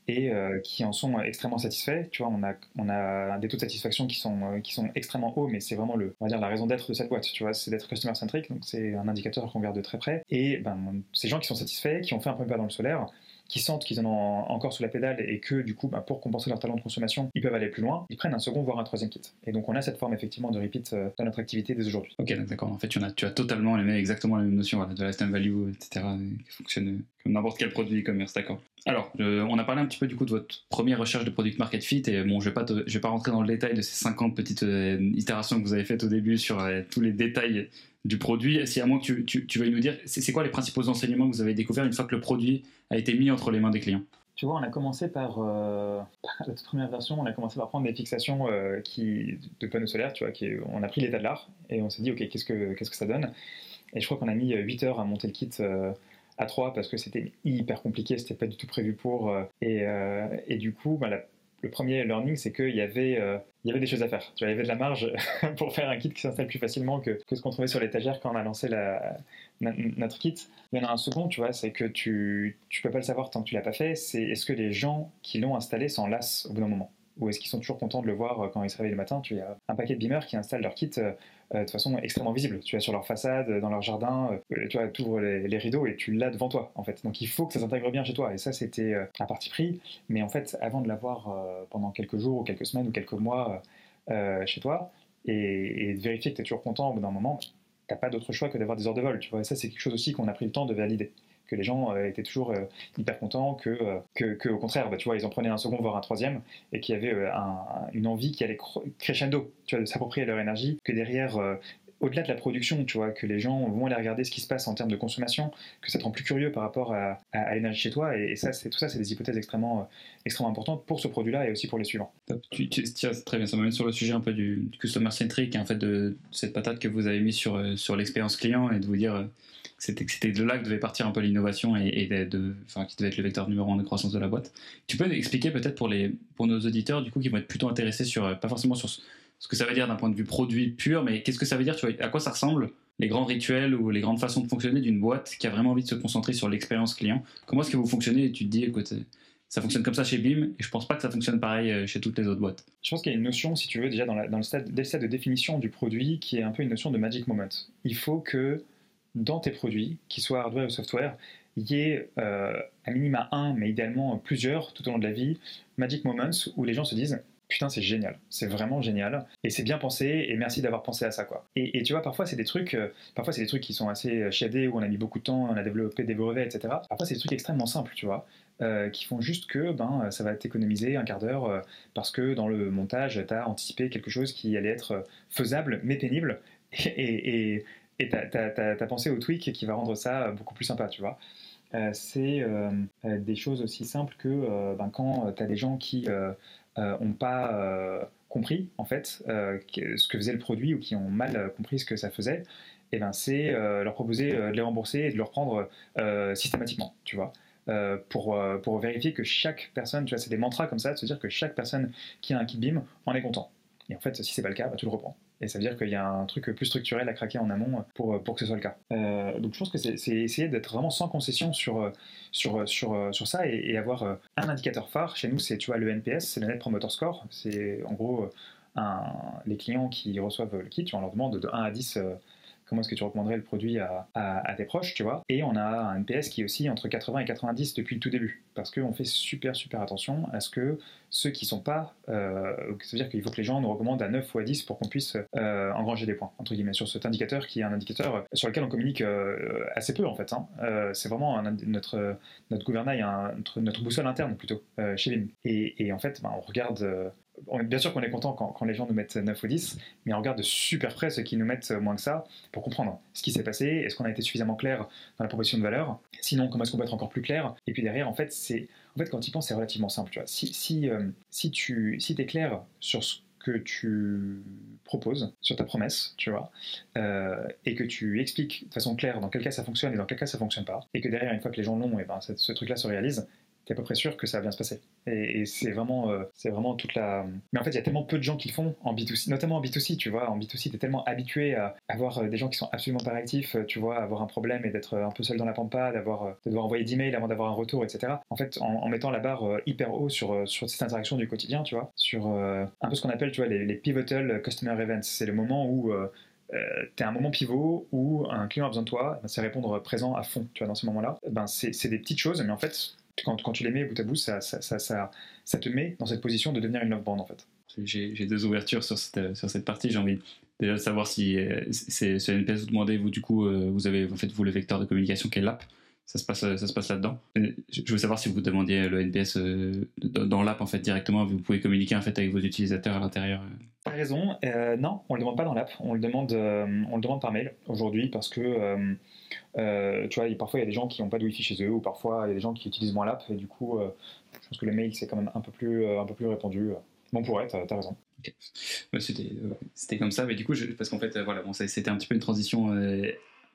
et euh, qui en sont extrêmement satisfaits. Tu vois, on a, on a des taux de satisfaction qui sont, euh, qui sont extrêmement hauts, mais c'est vraiment le, on va dire, la raison d'être de cette boîte. Tu vois, c'est d'être customer centric, donc c'est un indicateur qu'on regarde de très près. Et ben, ces gens qui sont satisfaits, qui ont fait un premier pas dans le solaire, qui sentent qu'ils en ont encore sous la pédale et que du coup, bah, pour compenser leur talent de consommation, ils peuvent aller plus loin, ils prennent un second voire un troisième kit. Et donc on a cette forme effectivement de repeat euh, dans notre activité dès aujourd'hui. Ok, d'accord. En fait, tu as, totalement exactement la même notion de lifetime value, etc. qui fonctionne N'importe quel produit e-commerce, d'accord. Alors, on a parlé un petit peu du coup de votre première recherche de product market fit et bon, je vais vais pas rentrer dans le détail de ces 50 petites euh, itérations que vous avez faites au début sur euh, tous les détails du produit. Si à moins que tu, tu, veuilles nous dire, c'est quoi les principaux enseignements que vous avez découverts une fois que le produit a été mis entre les mains des clients? Tu vois, on a commencé par, euh, la toute première version, on a commencé par prendre des fixations qui, de panneaux solaires, tu vois, qui, on a pris l'état de l'art et on s'est dit, ok, qu'est-ce que, ça donne? Et je crois qu'on a mis 8 heures à monter le kit à 3 parce que c'était hyper compliqué, c'était pas du tout prévu pour. Euh, euh, et, du coup, bah, le premier learning, c'est qu'il y, avait, euh, il y avait des choses à faire. Tu vois, il y avait de la marge pour faire un kit qui s'installe plus facilement que, ce qu'on trouvait sur l'étagère quand on a lancé la, notre kit. Il y en a un second, tu vois, c'est que tu ne peux pas le savoir tant que tu l'as pas fait. C'est est-ce que les gens qui l'ont installé s'en lassent au bout d'un moment? Ou est-ce qu'ils sont toujours contents de le voir quand ils se réveillent le matin? Tu as un paquet de beamers qui installent leur kit euh, de façon extrêmement visible. Tu as sur leur façade, dans leur jardin, euh, tu vois, ouvres les, rideaux et tu l'as devant toi, en fait. Donc il faut que ça s'intègre bien chez toi. Et ça, c'était euh, un parti pris. Mais en fait, avant de l'avoir pendant quelques jours ou quelques semaines ou quelques mois chez toi, et, de vérifier que tu es toujours content au bout d'un moment, t'as pas d'autre choix que d'avoir des heures de vol. Tu vois, et ça, c'est quelque chose aussi qu'on a pris le temps de valider que les gens euh, étaient toujours euh, hyper contents, que, euh, que, au contraire, bah, tu vois, ils en prenaient un second, voire un troisième, et qu'il y avait une envie qui allait crescendo, tu vois, de s'approprier leur énergie, que derrière au-delà de la production, tu vois, que les gens vont aller regarder ce qui se passe en termes de consommation, que ça te rend plus curieux par rapport à, l'énergie chez toi. Et, ça, tout ça, c'est des hypothèses extrêmement, extrêmement importantes pour ce produit-là et aussi pour les suivants. Tu, tiens, très bien, ça m'amène sur le sujet un peu du, customer centric et en fait de cette patate que vous avez mis sur, sur l'expérience client et de vous dire c'était de là que devait partir un peu l'innovation et, de, qui devait être le vecteur numéro un de croissance de la boîte. Tu peux expliquer peut-être pour les pour nos auditeurs du coup qui vont être plutôt intéressés sur euh, pas forcément sur ce que ça veut dire d'un point de vue produit pur, mais qu'est-ce que ça veut dire, tu vois, à quoi ça ressemble les grands rituels ou les grandes façons de fonctionner d'une boîte qui a vraiment envie de se concentrer sur l'expérience client? Comment est-ce que vous fonctionnez et tu te dis, écoute, ça fonctionne comme ça chez BIM et je pense pas que ça fonctionne pareil euh, chez toutes les autres boîtes. Je pense qu'il y a une notion, si tu veux, déjà dans, dans le, stade, dès le stade de définition du produit qui est un peu une notion de magic moment. Il faut que dans tes produits, qu'ils soient hardware ou software, il y ait euh, à minima un, mais idéalement plusieurs tout au long de la vie, magic moments où les gens se disent putain c'est génial, c'est vraiment génial et c'est bien pensé et merci d'avoir pensé à ça quoi. Et, tu vois parfois c'est des trucs, euh, parfois c'est des trucs qui sont assez chiadés où on a mis beaucoup de temps, on a développé des brevets etc. Parfois c'est des trucs extrêmement simples tu vois. Euh, qui font juste que ben, ça va t'économiser un quart d'heure parce que dans le montage, tu as anticipé quelque chose qui allait être faisable mais pénible. et tu as, pensé au tweak qui va rendre ça beaucoup plus sympa, tu vois. Euh, c'est euh, euh, des choses aussi simples que ben, quand tu as des gens qui n'ont pas compris en fait ce que faisait le produit ou qui ont mal compris ce que ça faisait, et eh ben c'est leur proposer de les rembourser et de le reprendre systématiquement, tu vois. pour, pour vérifier que chaque personne, tu vois, c'est des mantras comme ça, de se dire que chaque personne qui a un kit BIM en est content. Et en fait, si c'est pas le cas, bah, tu le reprends. Et ça veut dire qu'il y a un truc plus structurel à craquer en amont pour, pour que ce soit le cas. Euh, donc je pense que c'est essayer d'être vraiment sans concession sur, sur, sur, sur ça et, avoir un indicateur phare. Chez nous, c'est le NPS, c'est le Net Promoter Score. C'est en gros les clients qui reçoivent le kit, on leur demande de 1 à 10 comment est-ce que tu recommanderais le produit à, tes proches, tu vois. Et on a un NPS qui est aussi entre 80 et 90 depuis le tout début, parce qu'on fait super super attention à ce que ceux qui sont pas, euh, c'est-à-dire qu'il faut que les gens nous recommandent à 9 ou à 10 pour qu'on puisse euh, engranger des points, entre guillemets, sur cet indicateur qui est un indicateur sur lequel on communique euh, assez peu en fait. Hein. c'est vraiment notre, notre gouvernail, notre, boussole interne plutôt chez Vim. Et, en fait, ben, on regarde bien sûr qu'on est content quand, les gens nous mettent 9 ou 10, mais on regarde de super près ceux qui nous mettent moins que ça pour comprendre ce qui s'est passé, est-ce qu'on a été suffisamment clair dans la proposition de valeur, sinon comment est-ce qu'on peut être encore plus clair, et puis derrière en fait c'est en fait quand tu y penses c'est relativement simple, tu vois. Si, si, euh, si tu si es clair sur ce que tu proposes, sur ta promesse, tu vois, euh, et que tu expliques de façon claire dans quel cas ça fonctionne et dans quel cas ça fonctionne pas, et que derrière une fois que les gens l'ont, et ben ce truc-là se réalise, t'es à peu près sûr que ça va bien se passer. Et, c'est vraiment, euh, vraiment toute la. Mais en fait, il y a tellement peu de gens qui le font en B2C, notamment en B2C, tu vois. En B2C, t'es tellement habitué à avoir euh, des gens qui sont absolument pas réactifs, euh, tu vois, avoir un problème et d'être un peu seul dans la pampa, de devoir envoyer d'emails avant d'avoir un retour, etc. En fait, en, mettant la barre hyper haut sur, sur cette interaction du quotidien, tu vois, sur un peu ce qu'on appelle, tu vois, les, pivotal customer events. C'est le moment où tu as un moment pivot où un client a besoin de toi, ben, c'est répondre présent à fond, tu vois, dans ce moment-là. Ben, c'est des petites choses, mais en fait, quand, quand, tu les mets bout à bout, ça, ça, ça, ça, te met dans cette position de devenir une love brand en fait. J'ai deux ouvertures sur cette, sur cette partie. J'ai envie déjà de savoir si euh, c'est ce NPS vous demandez, vous du coup, euh, vous avez en fait vous le vecteur de communication qui est l'app. ça se passe, ça se passe là-dedans. Je veux savoir si vous demandiez le NPS dans l'app en fait directement, vous pouvez communiquer en fait avec vos utilisateurs à l'intérieur. T'as raison. non, on le demande pas dans l'app. On le demande, on le demande par mail aujourd'hui parce que tu vois, parfois il y a des gens qui n'ont pas de Wi-Fi chez eux ou parfois il y a des gens qui utilisent moins l'app et du coup, je pense que le mail c'est quand même un peu plus, un peu plus répandu. Bon, pourrait, t'as as raison. c'était comme ça, mais du coup, parce qu'en fait, voilà, bon, c'était un petit peu une transition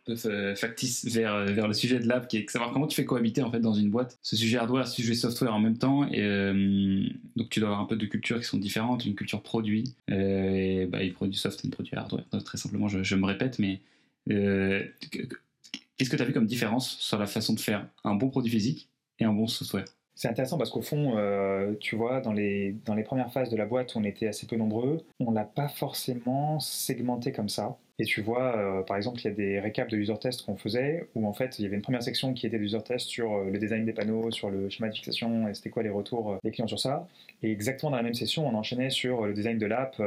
euh, factice vers, euh, vers le sujet de l'app, qui est savoir comment tu fais cohabiter en fait dans une boîte ce sujet hardware, ce sujet software en même temps. Et, euh, donc tu dois avoir un peu de cultures qui sont différentes, une culture produit, et bah, il produit soft et une produit hardware. très simplement, je, me répète, mais qu'est-ce que tu as vu comme différence sur la façon de faire un bon produit physique et un bon software? C'est intéressant parce qu'au fond, tu vois, dans les, dans les premières phases de la boîte, on était assez peu nombreux. On l'a pas forcément segmenté comme ça. Et tu vois, euh, par exemple, il y a des récaps de user test qu'on faisait où en fait il y avait une première section qui était de user test sur euh, le design des panneaux, sur le schéma de fixation et c'était quoi les retours euh, des clients sur ça. Et exactement dans la même session, on enchaînait sur le design de l'app.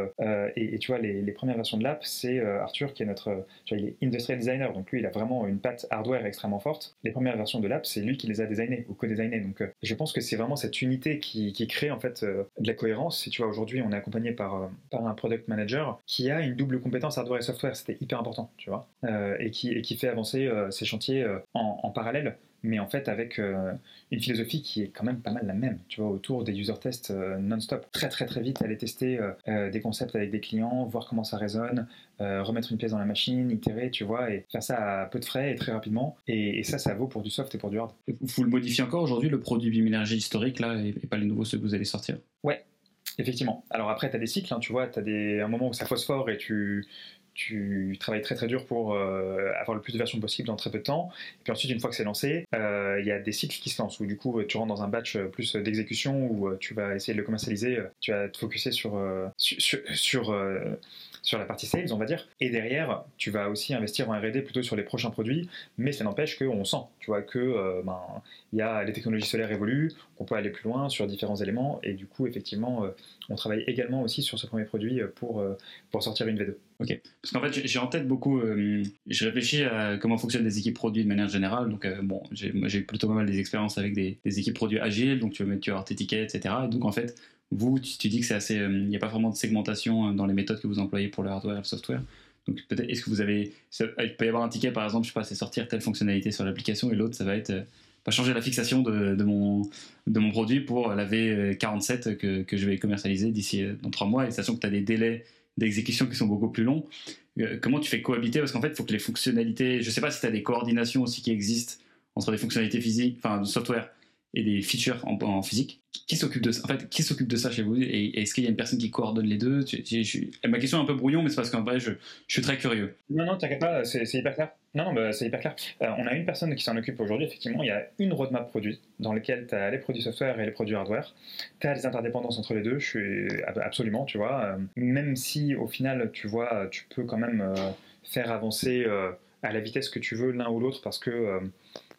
Et, tu vois, les, premières versions de l'app, c'est Arthur qui est notre, tu vois, il est industrial designer, donc lui il a vraiment une patte hardware extrêmement forte. Les premières versions de l'app, c'est lui qui les a designées ou co-designées. Donc je pense que c'est vraiment cette unité qui, crée en fait de la cohérence. Et tu vois, aujourd'hui on est accompagné par, par un product manager qui a une double compétence hardware et software c'était hyper important, tu vois, euh, et, qui, et qui fait avancer euh, ces chantiers euh, en, parallèle, mais en fait avec une philosophie qui est quand même pas mal la même, tu vois, autour des user tests non-stop. Très très très vite, aller tester des concepts avec des clients, voir comment ça résonne, remettre une pièce dans la machine, itérer, tu vois, et faire ça à peu de frais et très rapidement. Et, ça, ça vaut pour du soft et pour du hard. Vous le modifiez encore aujourd'hui, le produit Biménergie historique, là, et, pas les nouveaux ceux que vous allez sortir? Ouais, Effectivement. Alors après, tu as des cycles, hein, tu vois, tu as des, un moment où ça phosphore et tu, tu travailles très très dur pour euh, avoir le plus de versions possible dans très peu de temps. Et puis ensuite, une fois que c'est lancé, euh, il y a des cycles qui se lancent où du coup tu rentres dans un batch plus d'exécution où tu vas essayer de le commercialiser, tu vas te focuser euh, sur, sur, sur, la partie sales, on va dire. Et derrière, tu vas aussi investir en RD plutôt sur les prochains produits, mais ça n'empêche qu'on sent, tu vois, que ben, y a, les technologies solaires évoluent, qu'on peut aller plus loin sur différents éléments, et du coup, effectivement, on travaille également aussi sur ce premier produit pour, pour sortir une V2. Ok. Parce qu'en fait, j'ai en tête beaucoup. Euh, je réfléchis à comment fonctionnent les équipes produits de manière générale. Donc, euh, bon, j'ai plutôt pas mal des expériences avec des, équipes produits agiles. Donc, tu vas mettre tes tickets, etc. Et donc, en fait, vous, tu, dis que c'est assez. Euh, il n'y a pas vraiment de segmentation dans les méthodes que vous employez pour le hardware et le software. Donc, peut-être, est-ce que vous avez. Il peut y avoir un ticket, par exemple, je sais pas, c'est sortir telle fonctionnalité sur l'application et l'autre, ça va être. pas changer la fixation de, mon, produit pour la V47 que, je vais commercialiser d'ici dans trois mois. Et sachant que tu as des délais d'exécution qui sont beaucoup plus longs. Euh, comment tu fais cohabiter? Parce qu'en fait, il faut que les fonctionnalités, je ne sais pas si tu as des coordinations aussi qui existent entre des fonctionnalités physiques, enfin de software et des features en, physique. Qui s'occupe de ça? En fait, qui s'occupe de ça chez vous? Et est-ce qu'il y a une personne qui coordonne les deux? Ma question est un peu brouillon, mais c'est parce qu'en vrai, je, suis très curieux. Non, non, t'inquiète pas, c'est hyper clair. Non, non, bah, c'est hyper clair. Euh, on a une personne qui s'en occupe aujourd'hui, effectivement. Il y a une roadmap produit dans laquelle tu as les produits software et les produits hardware. Tu as les interdépendances entre les deux, je suis absolument, tu vois. Euh, même si au final, tu vois, tu peux quand même euh, faire avancer à la vitesse que tu veux l'un ou l'autre parce que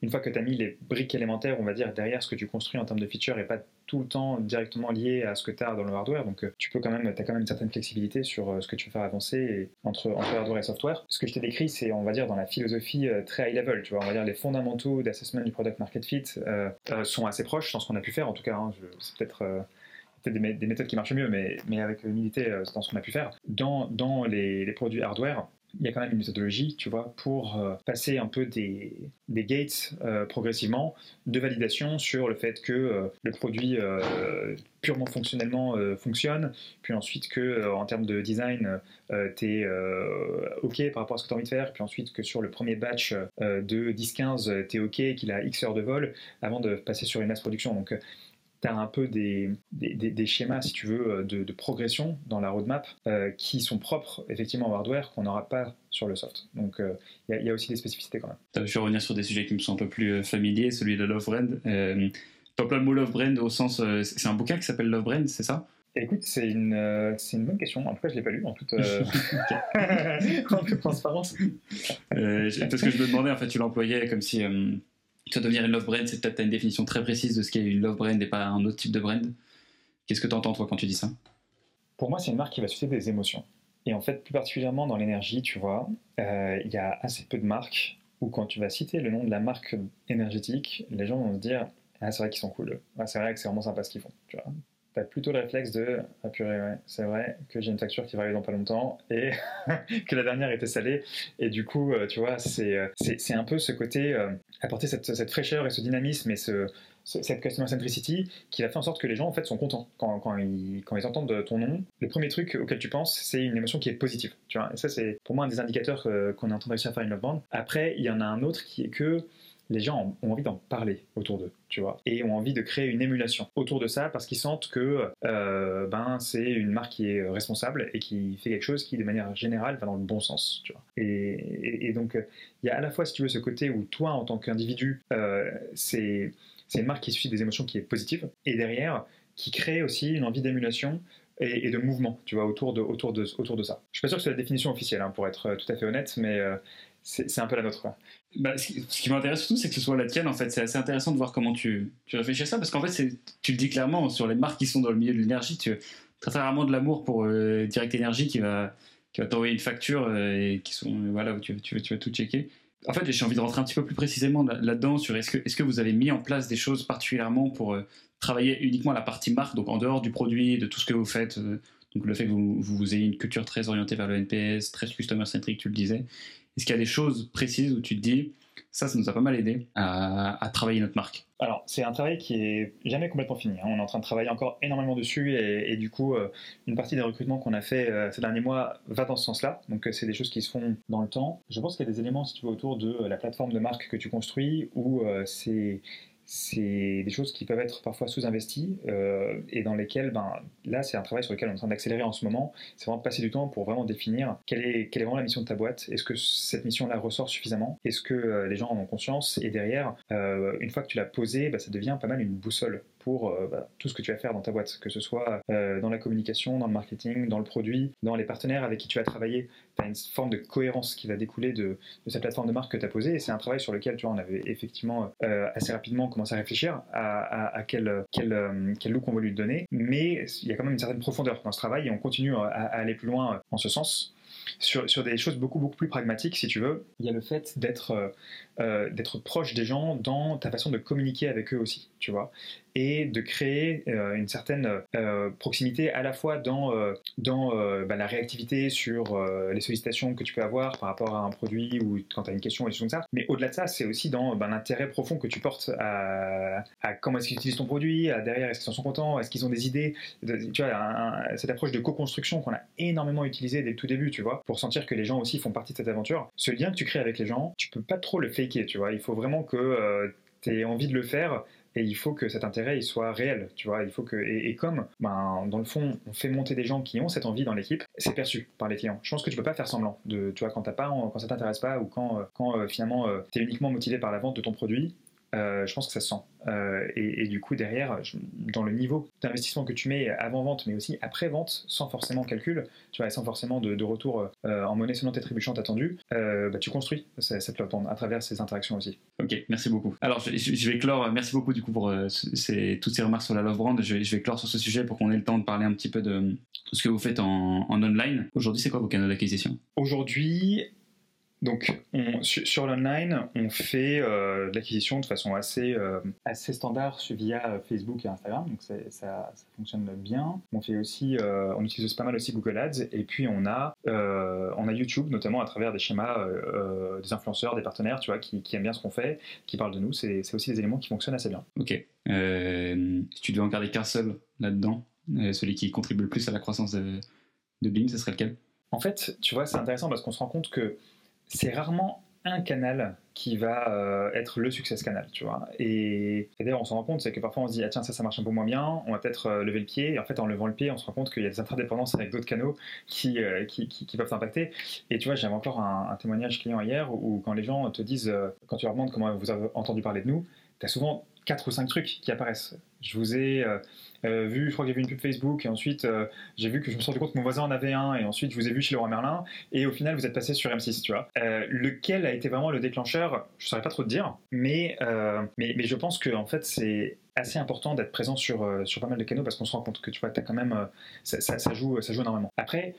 une fois que tu as mis les briques élémentaires, on va dire, derrière ce que tu construis en termes de features et pas tout le temps directement lié à ce que tu as dans le hardware. Donc, euh, tu peux quand même, as quand même une certaine flexibilité sur euh, ce que tu veux faire avancer entre, hardware et software. Ce que je t'ai décrit, c'est, on va dire, dans la philosophie euh, très high level. Tu vois, on va dire, les fondamentaux d'assessment du product market fit sont assez proches dans ce qu'on a pu faire. En tout cas, hein, c'est peut-être des, méthodes qui marchent mieux, mais, mais avec humilité, dans ce qu'on a pu faire. Dans, dans les, les, produits hardware, il y a quand même une méthodologie, tu vois, pour euh, passer un peu des, gates euh, progressivement de validation sur le fait que euh, le produit purement fonctionnellement fonctionne, puis ensuite que en termes de design, tu es OK par rapport à ce que tu as envie de faire, puis ensuite que sur le premier batch de 10-15, tu es OK, qu'il a X heures de vol avant de passer sur une masse production. Donc, tu as un peu des, des, schémas, si tu veux, de, progression dans la roadmap euh, qui sont propres effectivement au hardware qu'on n'aura pas sur le soft. Donc euh, il y, a aussi des spécificités quand même. Je vais revenir sur des sujets qui me sont un peu plus euh, familiers, celui de Love Brand. Euh, le mot Love Brand au sens. c'est un bouquin qui s'appelle Love Brand, c'est ça? Écoute, c'est une, c'est une bonne question. En tout cas, je ne l'ai pas lu en toute, en toute transparence. parce que je me demandais, en fait, tu l'employais comme si tu devenir une love brand, c'est peut-être une définition très précise de ce qu'est une love brand et pas un autre type de brand. Qu'est-ce que tu entends toi quand tu dis ça? Pour moi, c'est une marque qui va susciter des émotions. Et en fait, plus particulièrement dans l'énergie, tu vois, euh, il y a assez peu de marques où quand tu vas citer le nom de la marque énergétique, les gens vont se dire ah, c'est vrai qu'ils sont cool. Ah, c'est vrai que c'est vraiment sympa ce qu'ils font. Tu vois tu as plutôt le réflexe de ah purée, c'est vrai que j'ai une facture qui va arriver dans pas longtemps et que la dernière était salée. Et du coup, euh, tu vois, c'est, euh, c'est, un peu ce côté, euh, apporter cette, cette, fraîcheur et ce dynamisme et ce, cette customer centricity qui va faire en sorte que les gens en fait sont contents quand, quand, ils, quand ils entendent ton nom. Le premier truc auquel tu penses, c'est une émotion qui est positive. Tu vois et ça, c'est pour moi un des indicateurs qu'on est en train de réussir à faire une love brand. Après, il y en a un autre qui est que les gens ont envie d'en parler autour d'eux, tu vois, et ont envie de créer une émulation autour de ça parce qu'ils sentent que euh, ben c'est une marque qui est responsable et qui fait quelque chose qui, de manière générale, va dans le bon sens, tu vois. Et, donc il y a à la fois, si tu veux, ce côté où toi, en tant qu'individu, euh, c'est c'est une marque qui suscite des émotions qui est positive, et derrière qui crée aussi une envie d'émulation et, de mouvement, tu vois, autour de, autour de, autour de ça. Je suis pas sûr que c'est la définition officielle, hein, pour être tout à fait honnête, mais euh, c'est un peu la nôtre. Bah, ce qui, m'intéresse surtout, c'est que ce soit la tienne. En fait, c'est assez intéressant de voir comment tu, tu réfléchis à ça, parce qu'en fait, tu le dis clairement sur les marques qui sont dans le milieu de l'énergie. Tu très, très rarement de l'amour pour euh, Direct Energy qui va, qui va t'envoyer une facture euh, et qui sont euh, voilà où tu, tu, tu, vas tout checker. En fait, j'ai envie de rentrer un petit peu plus précisément là-dedans sur est-ce que, est-ce que vous avez mis en place des choses particulièrement pour travailler uniquement la partie marque, donc en dehors du produit, de tout ce que vous faites. donc le fait que vous, vous ayez une culture très orientée vers le NPS, très customer centric, tu le disais, est-ce qu'il y a des choses précises où tu te dis, ça, ça nous a pas mal aidé à, travailler notre marque? Alors, c'est un travail qui est jamais complètement fini. Hein. On est en train de travailler encore énormément dessus et, du coup, euh, une partie des recrutements qu'on a fait euh, ces derniers mois va dans ce sens-là. Donc, euh, c'est des choses qui se font dans le temps. Je pense qu'il y a des éléments, si tu veux, autour de la plateforme de marque que tu construis où c'est c'est des choses qui peuvent être parfois sous-investies euh, et dans lesquelles, ben, là, c'est un travail sur lequel on est en train d'accélérer en ce moment. C'est vraiment passer du temps pour vraiment définir quelle est, vraiment la mission de ta boîte. Est-ce que cette mission-là ressort suffisamment? Est-ce que euh, les gens en ont conscience? Et derrière, euh, une fois que tu l'as posée, ben, ça devient pas mal une boussole pour euh, bah, tout ce que tu vas faire dans ta boîte, que ce soit euh, dans la communication, dans le marketing, dans le produit, dans les partenaires avec qui tu vas travailler. Tu as une forme de cohérence qui va découler de, cette plateforme de marque que tu as posée et c'est un travail sur lequel tu vois, on avait effectivement euh, assez rapidement commencé à réfléchir à, quel, quel, quel look on va lui donner, mais il y a quand même une certaine profondeur dans ce travail et on continue à, aller plus loin en ce sens. Sur, sur, des choses beaucoup beaucoup plus pragmatiques, si tu veux, il y a le fait d'être d'être proche des gens dans ta façon de communiquer avec eux aussi, tu vois et de créer euh, une certaine euh, proximité à la fois dans, euh, dans bah, la réactivité sur les sollicitations que tu peux avoir par rapport à un produit ou quand tu as une question et comme ça. Mais au-delà de ça, c'est aussi dans bah, l'intérêt profond que tu portes à, comment est-ce qu'ils utilisent ton produit, à derrière est-ce qu'ils en sont contents, est-ce qu'ils ont des idées. tu vois, cette approche de co-construction qu'on a énormément utilisée dès le tout début, tu vois, pour sentir que les gens aussi font partie de cette aventure. Ce lien que tu crées avec les gens, tu peux pas trop le Il faut vraiment que tu aies envie de le faire et il faut que cet intérêt soit réel, tu vois. Il faut que et, comme ben, dans le fond on fait monter des gens qui ont cette envie dans l'équipe, c'est perçu par les clients. Je pense que tu peux pas faire semblant de, tu vois, quand t'as pas, quand ça t'intéresse pas ou quand, quand euh, finalement euh, tu es uniquement motivé par la vente de ton produit, euh, je pense que ça se sent. Euh, et, du coup, derrière, dans le niveau d'investissement que tu mets avant vente, mais aussi après vente, sans forcément calcul, tu vois, sans forcément de, retour euh, en monnaie sonnante et trébuchante attendu, bah, tu construis cette plateforme à travers ces interactions aussi. Ok, merci beaucoup. Alors, je, vais clore. Merci beaucoup du coup pour ces, toutes ces remarques sur la Love Brand. Je, vais clore sur ce sujet pour qu'on ait le temps de parler un petit peu de ce que vous faites en, en online. Aujourd'hui, c'est quoi vos canaux d'acquisition? Aujourd'hui, donc, sur, l'online, on fait euh, de l'acquisition de façon assez, euh, assez standard via euh, Facebook et Instagram, donc ça, fonctionne bien. On fait aussi, on utilise pas mal aussi Google Ads, et puis on a, on a YouTube, notamment à travers des schémas des influenceurs, des partenaires, tu vois, qui, aiment bien ce qu'on fait, qui parlent de nous. C'est aussi des éléments qui fonctionnent assez bien. Ok. si tu dois en garder qu'un seul là-dedans, celui qui contribue le plus à la croissance de, de Bing, ce serait lequel? En fait, tu vois, c'est intéressant parce qu'on se rend compte que c'est rarement un canal qui va euh, être le success canal, tu vois. Et, d'ailleurs, on s'en rend compte, c'est que parfois on se dit, ah tiens, ça, ça marche un peu moins bien, on va peut-être euh, lever le pied. Et en fait, en levant le pied, on se rend compte qu'il y a des interdépendances avec d'autres canaux qui, euh, qui, qui, peuvent s'impacter. Et tu vois, j'avais encore un, un, témoignage client hier où, quand les gens te disent, quand tu leur demandes comment vous avez entendu parler de nous, tu as souvent quatre ou cinq trucs qui apparaissent. Je vous ai euh, euh, vu, je crois que j'ai vu une pub Facebook, et ensuite euh, j'ai vu que je me suis rendu compte que mon voisin en avait un, et ensuite je vous ai vu chez Leroy Merlin, et au final vous êtes passé sur M6, tu vois. lequel a été vraiment le déclencheur Je ne saurais pas trop te dire, mais, mais, mais, je pense que en fait c'est assez important d'être présent sur, sur pas mal de canaux parce qu'on se rend compte que tu vois, as quand même, ça, joue, ça joue énormément. Après,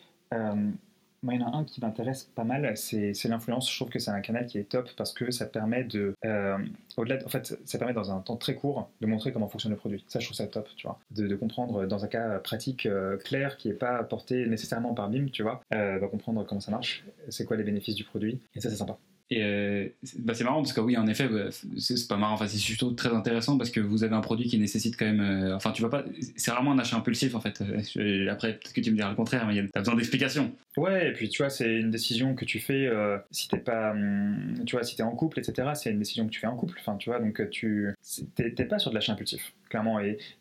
Moi, il y en a un qui m'intéresse pas mal, c'est l'influence. Je trouve que c'est un canal qui est top parce que ça permet de, euh, au-delà, en fait, ça permet dans un temps très court de montrer comment fonctionne le produit. Ça, je trouve ça top, tu vois, de, comprendre dans un cas pratique euh, clair qui n'est pas porté nécessairement par BIM, tu vois, euh, va comprendre comment ça marche, c'est quoi les bénéfices du produit, et ça, c'est sympa. Et euh, bah, c'est marrant parce que oui, en effet, bah, c'est pas marrant. Enfin, c'est surtout très intéressant parce que vous avez un produit qui nécessite quand même. Euh, enfin, tu vas pas. C'est vraiment un achat impulsif en fait. Euh, après, peut-être que tu me diras le contraire, mais t'as besoin d'explications. Ouais, et puis tu vois, c'est une décision que tu fais si t'es pas. Hum, tu vois, si t'es en couple, etc. C'est une décision que tu fais en couple. Enfin, tu vois, donc tu. T'es pas sur de l'achat impulsif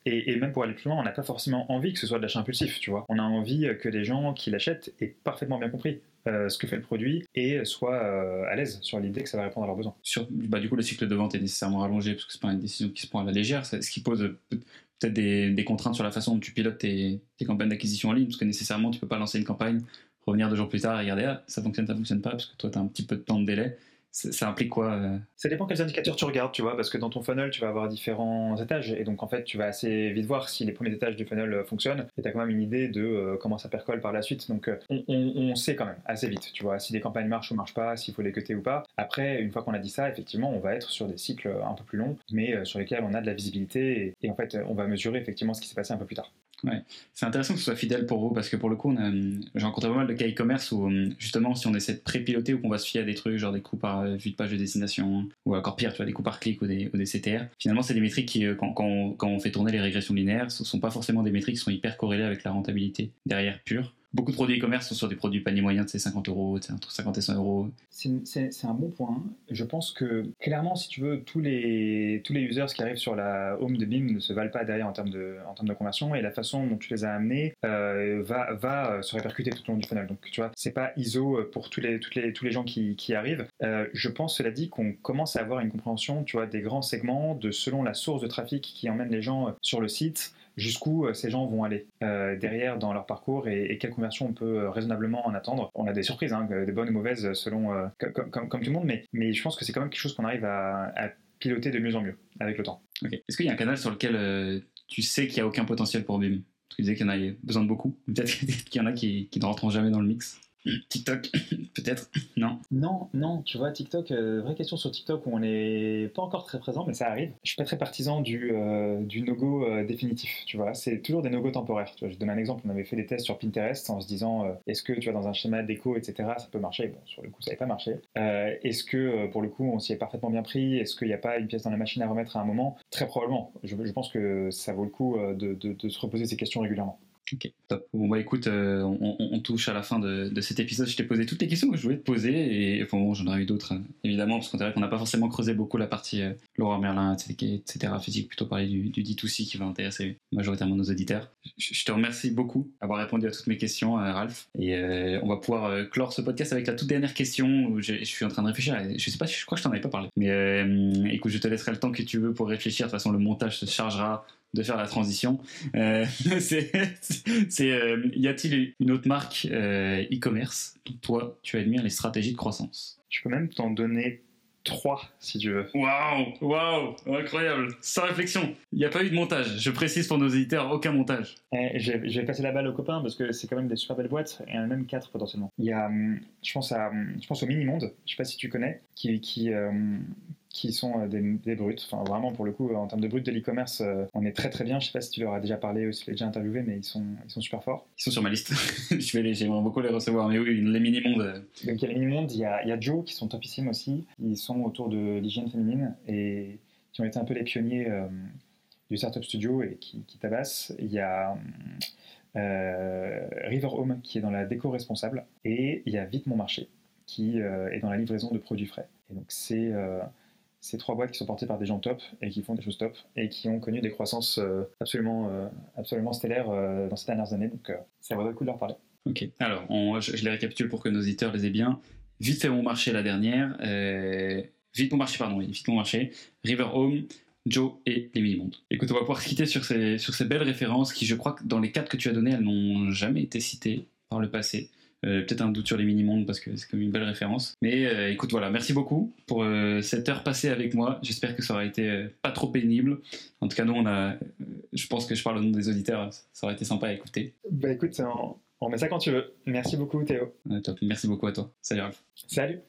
Et, même pour aller plus loin, on n'a pas forcément envie que ce soit de l'achat impulsif, tu vois. On a envie que les gens qui l'achètent aient parfaitement bien compris. Euh, ce que fait le produit et soient euh, à l'aise sur l'idée que ça va répondre à leurs besoins. Sur, bah, du coup, le cycle de vente est nécessairement allongé parce que c'est pas une décision qui se prend à la légère, ce qui pose peut-être des, contraintes sur la façon dont tu pilotes tes, campagnes d'acquisition en ligne parce que nécessairement tu peux pas lancer une campagne, revenir deux jours plus tard et regarder ah, ça fonctionne, ça fonctionne pas parce que toi tu as un petit peu de temps de délai ça implique quoi euh Ça dépend quels indicateurs tu regardes, tu vois, parce que dans ton funnel, tu vas avoir différents étages, et donc en fait, tu vas assez vite voir si les premiers étages du funnel euh, fonctionnent, et tu as quand même une idée de euh, comment ça percole par la suite. Donc on, sait quand même assez vite, tu vois, si les campagnes marchent ou marchent pas, s'il faut les cuter ou pas. Après, une fois qu'on a dit ça, effectivement, on va être sur des cycles un peu plus longs, mais sur lesquels on a de la visibilité, et en fait, on va mesurer effectivement ce qui s'est passé un peu plus tard. Ouais. C'est intéressant que ce soit fidèle pour vous parce que pour le coup, j'ai rencontré pas mal de cas e-commerce où justement, si on essaie de pré-piloter ou qu'on va se fier à des trucs genre des coûts par euh, vue de page de destination ou encore pire, tu vois, des coûts par clic ou des, ou CTR, finalement, c'est des métriques qui, euh, quand, quand, on, quand, on, fait tourner les régressions linéaires, ce sont pas forcément des métriques qui sont hyper corrélées avec la rentabilité derrière pure beaucoup de produits e-commerce sont sur des produits panier moyen de 50 euros, entre 50 et 100 euros. C'est un bon point. Je pense que clairement, si tu veux, tous les, tous les users qui arrivent sur la home de BIM ne se valent pas derrière en termes de, en termes de conversion et la façon dont tu les as amenés euh, va, va euh, se répercuter tout au long du funnel. Donc, tu vois, c'est pas ISO pour tous les, les, tous les gens qui, qui arrivent. Euh, je pense, cela dit, qu'on commence à avoir une compréhension, tu vois, des grands segments de selon la source de trafic qui emmène les gens sur le site jusqu'où euh, ces gens vont aller euh, derrière dans leur parcours et, quelle conversion on peut euh, raisonnablement en attendre. On a des surprises, hein, des bonnes ou mauvaises selon comme, tout le monde, mais, mais je pense que c'est quand même quelque chose qu'on arrive à, piloter de mieux en mieux avec le temps. Est-ce qu'il y a un canal sur lequel tu sais qu'il n'y a aucun potentiel pour BIM? Tu disais qu'il y en a besoin de beaucoup. Peut-être qu'il y en a qui, qui ne rentreront jamais dans le mix. TikTok, peut-être Non Non, non, tu vois, TikTok, euh, vraie question sur TikTok où on n'est pas encore très présent, mais ça arrive. Je suis pas très partisan du, euh, du no-go euh, définitif, tu vois. C'est toujours des no-go temporaires. Je donne un exemple, on avait fait des tests sur Pinterest en se disant est-ce que, tu vois, dans un schéma déco, etc., ça peut marcher Bon, sur le coup, ça n'avait pas marché. est-ce que, pour le coup, on s'y est parfaitement bien pris? Est-ce qu'il n'y a pas une pièce dans la machine à remettre à un moment? Très probablement. Je, je, pense que ça vaut le coup de, de, de se reposer ces questions régulièrement. Ok, top. Bon, bah écoute, euh, on, touche à la fin de, cet épisode. Je t'ai posé toutes les questions que je voulais te poser. Et bon, j'en aurais eu d'autres, hein, évidemment, parce qu'on dirait qu'on n'a pas forcément creusé beaucoup la partie euh, Laura Merlin, etc. Physique, plutôt parler du, du D2C qui va intéresser majoritairement nos auditeurs. Je, te remercie beaucoup d'avoir répondu à toutes mes questions, euh, Ralph. Et on va pouvoir clore ce podcast avec la toute dernière question où je, suis en train de réfléchir. Je sais pas, je crois que je t'en avais pas parlé. Mais écoute, je te laisserai le temps que tu veux pour réfléchir. De toute façon, le montage se chargera de faire la transition. Euh, c'est, euh, y a-t-il une autre marque euh, e-commerce dont toi tu admires les stratégies de croissance? Je peux même t'en donner trois si tu veux. Waouh, waouh, incroyable, sans réflexion. Il n'y a pas eu de montage. Je précise pour nos éditeurs, aucun montage. Eh, je vais passer la balle aux copains parce que c'est quand même des super belles boîtes et en a même quatre potentiellement. Il y a, hum, je pense à, hum, je pense au Mini Monde. Je sais pas si tu connais, qui, qui, qui sont euh, des, des brutes. Enfin, vraiment, pour le coup, en termes de brutes de l'e-commerce, euh, on est très très bien. Je sais pas si tu leur as déjà parlé ou si tu l'as déjà interviewé, mais ils sont, ils sont super forts. Ils sont sur ma liste. je vais les, j'aimerais beaucoup les recevoir. Mais oui, les mini-mondes. Euh. Donc, il y a les mini-mondes, il y a, il y a Joe qui sont topissimes aussi. Ils sont autour de l'hygiène féminine et qui ont été un peu les pionniers du Startup Studio et qui, qui tabassent. Il y a. River Home qui est dans la déco responsable et il y a Vite Mon Marché qui est dans la livraison de produits frais. Et donc c'est ces trois boîtes qui sont portées par des gens top et qui font des choses top et qui ont connu des croissances euh, absolument, euh, absolument stellaires euh, dans ces dernières années. Donc ça vaut le coup de leur parler. Ok, alors je, les récapitule pour que nos auditeurs les aient bien. Vite fait mon marché la dernière. vite mon marché, pardon, vite mon marché. River Home, Joe et les mini-mondes. Écoute, on va pouvoir quitter sur ces, sur ces belles références qui, je crois que dans les quatre que tu as données, elles n'ont jamais été citées par le passé. Euh, peut-être un doute sur les mini-mondes parce que c'est comme une belle référence. Mais euh, écoute, voilà, merci beaucoup pour euh, cette heure passée avec moi. J'espère que ça aura été pas trop pénible. En tout cas, nous, on a, je pense que je parle au nom des auditeurs, ça aurait été sympa à écouter. Bah écoute, On met ça quand tu veux. Merci beaucoup Théo. top. Merci beaucoup à toi. Salut Ralph. Salut.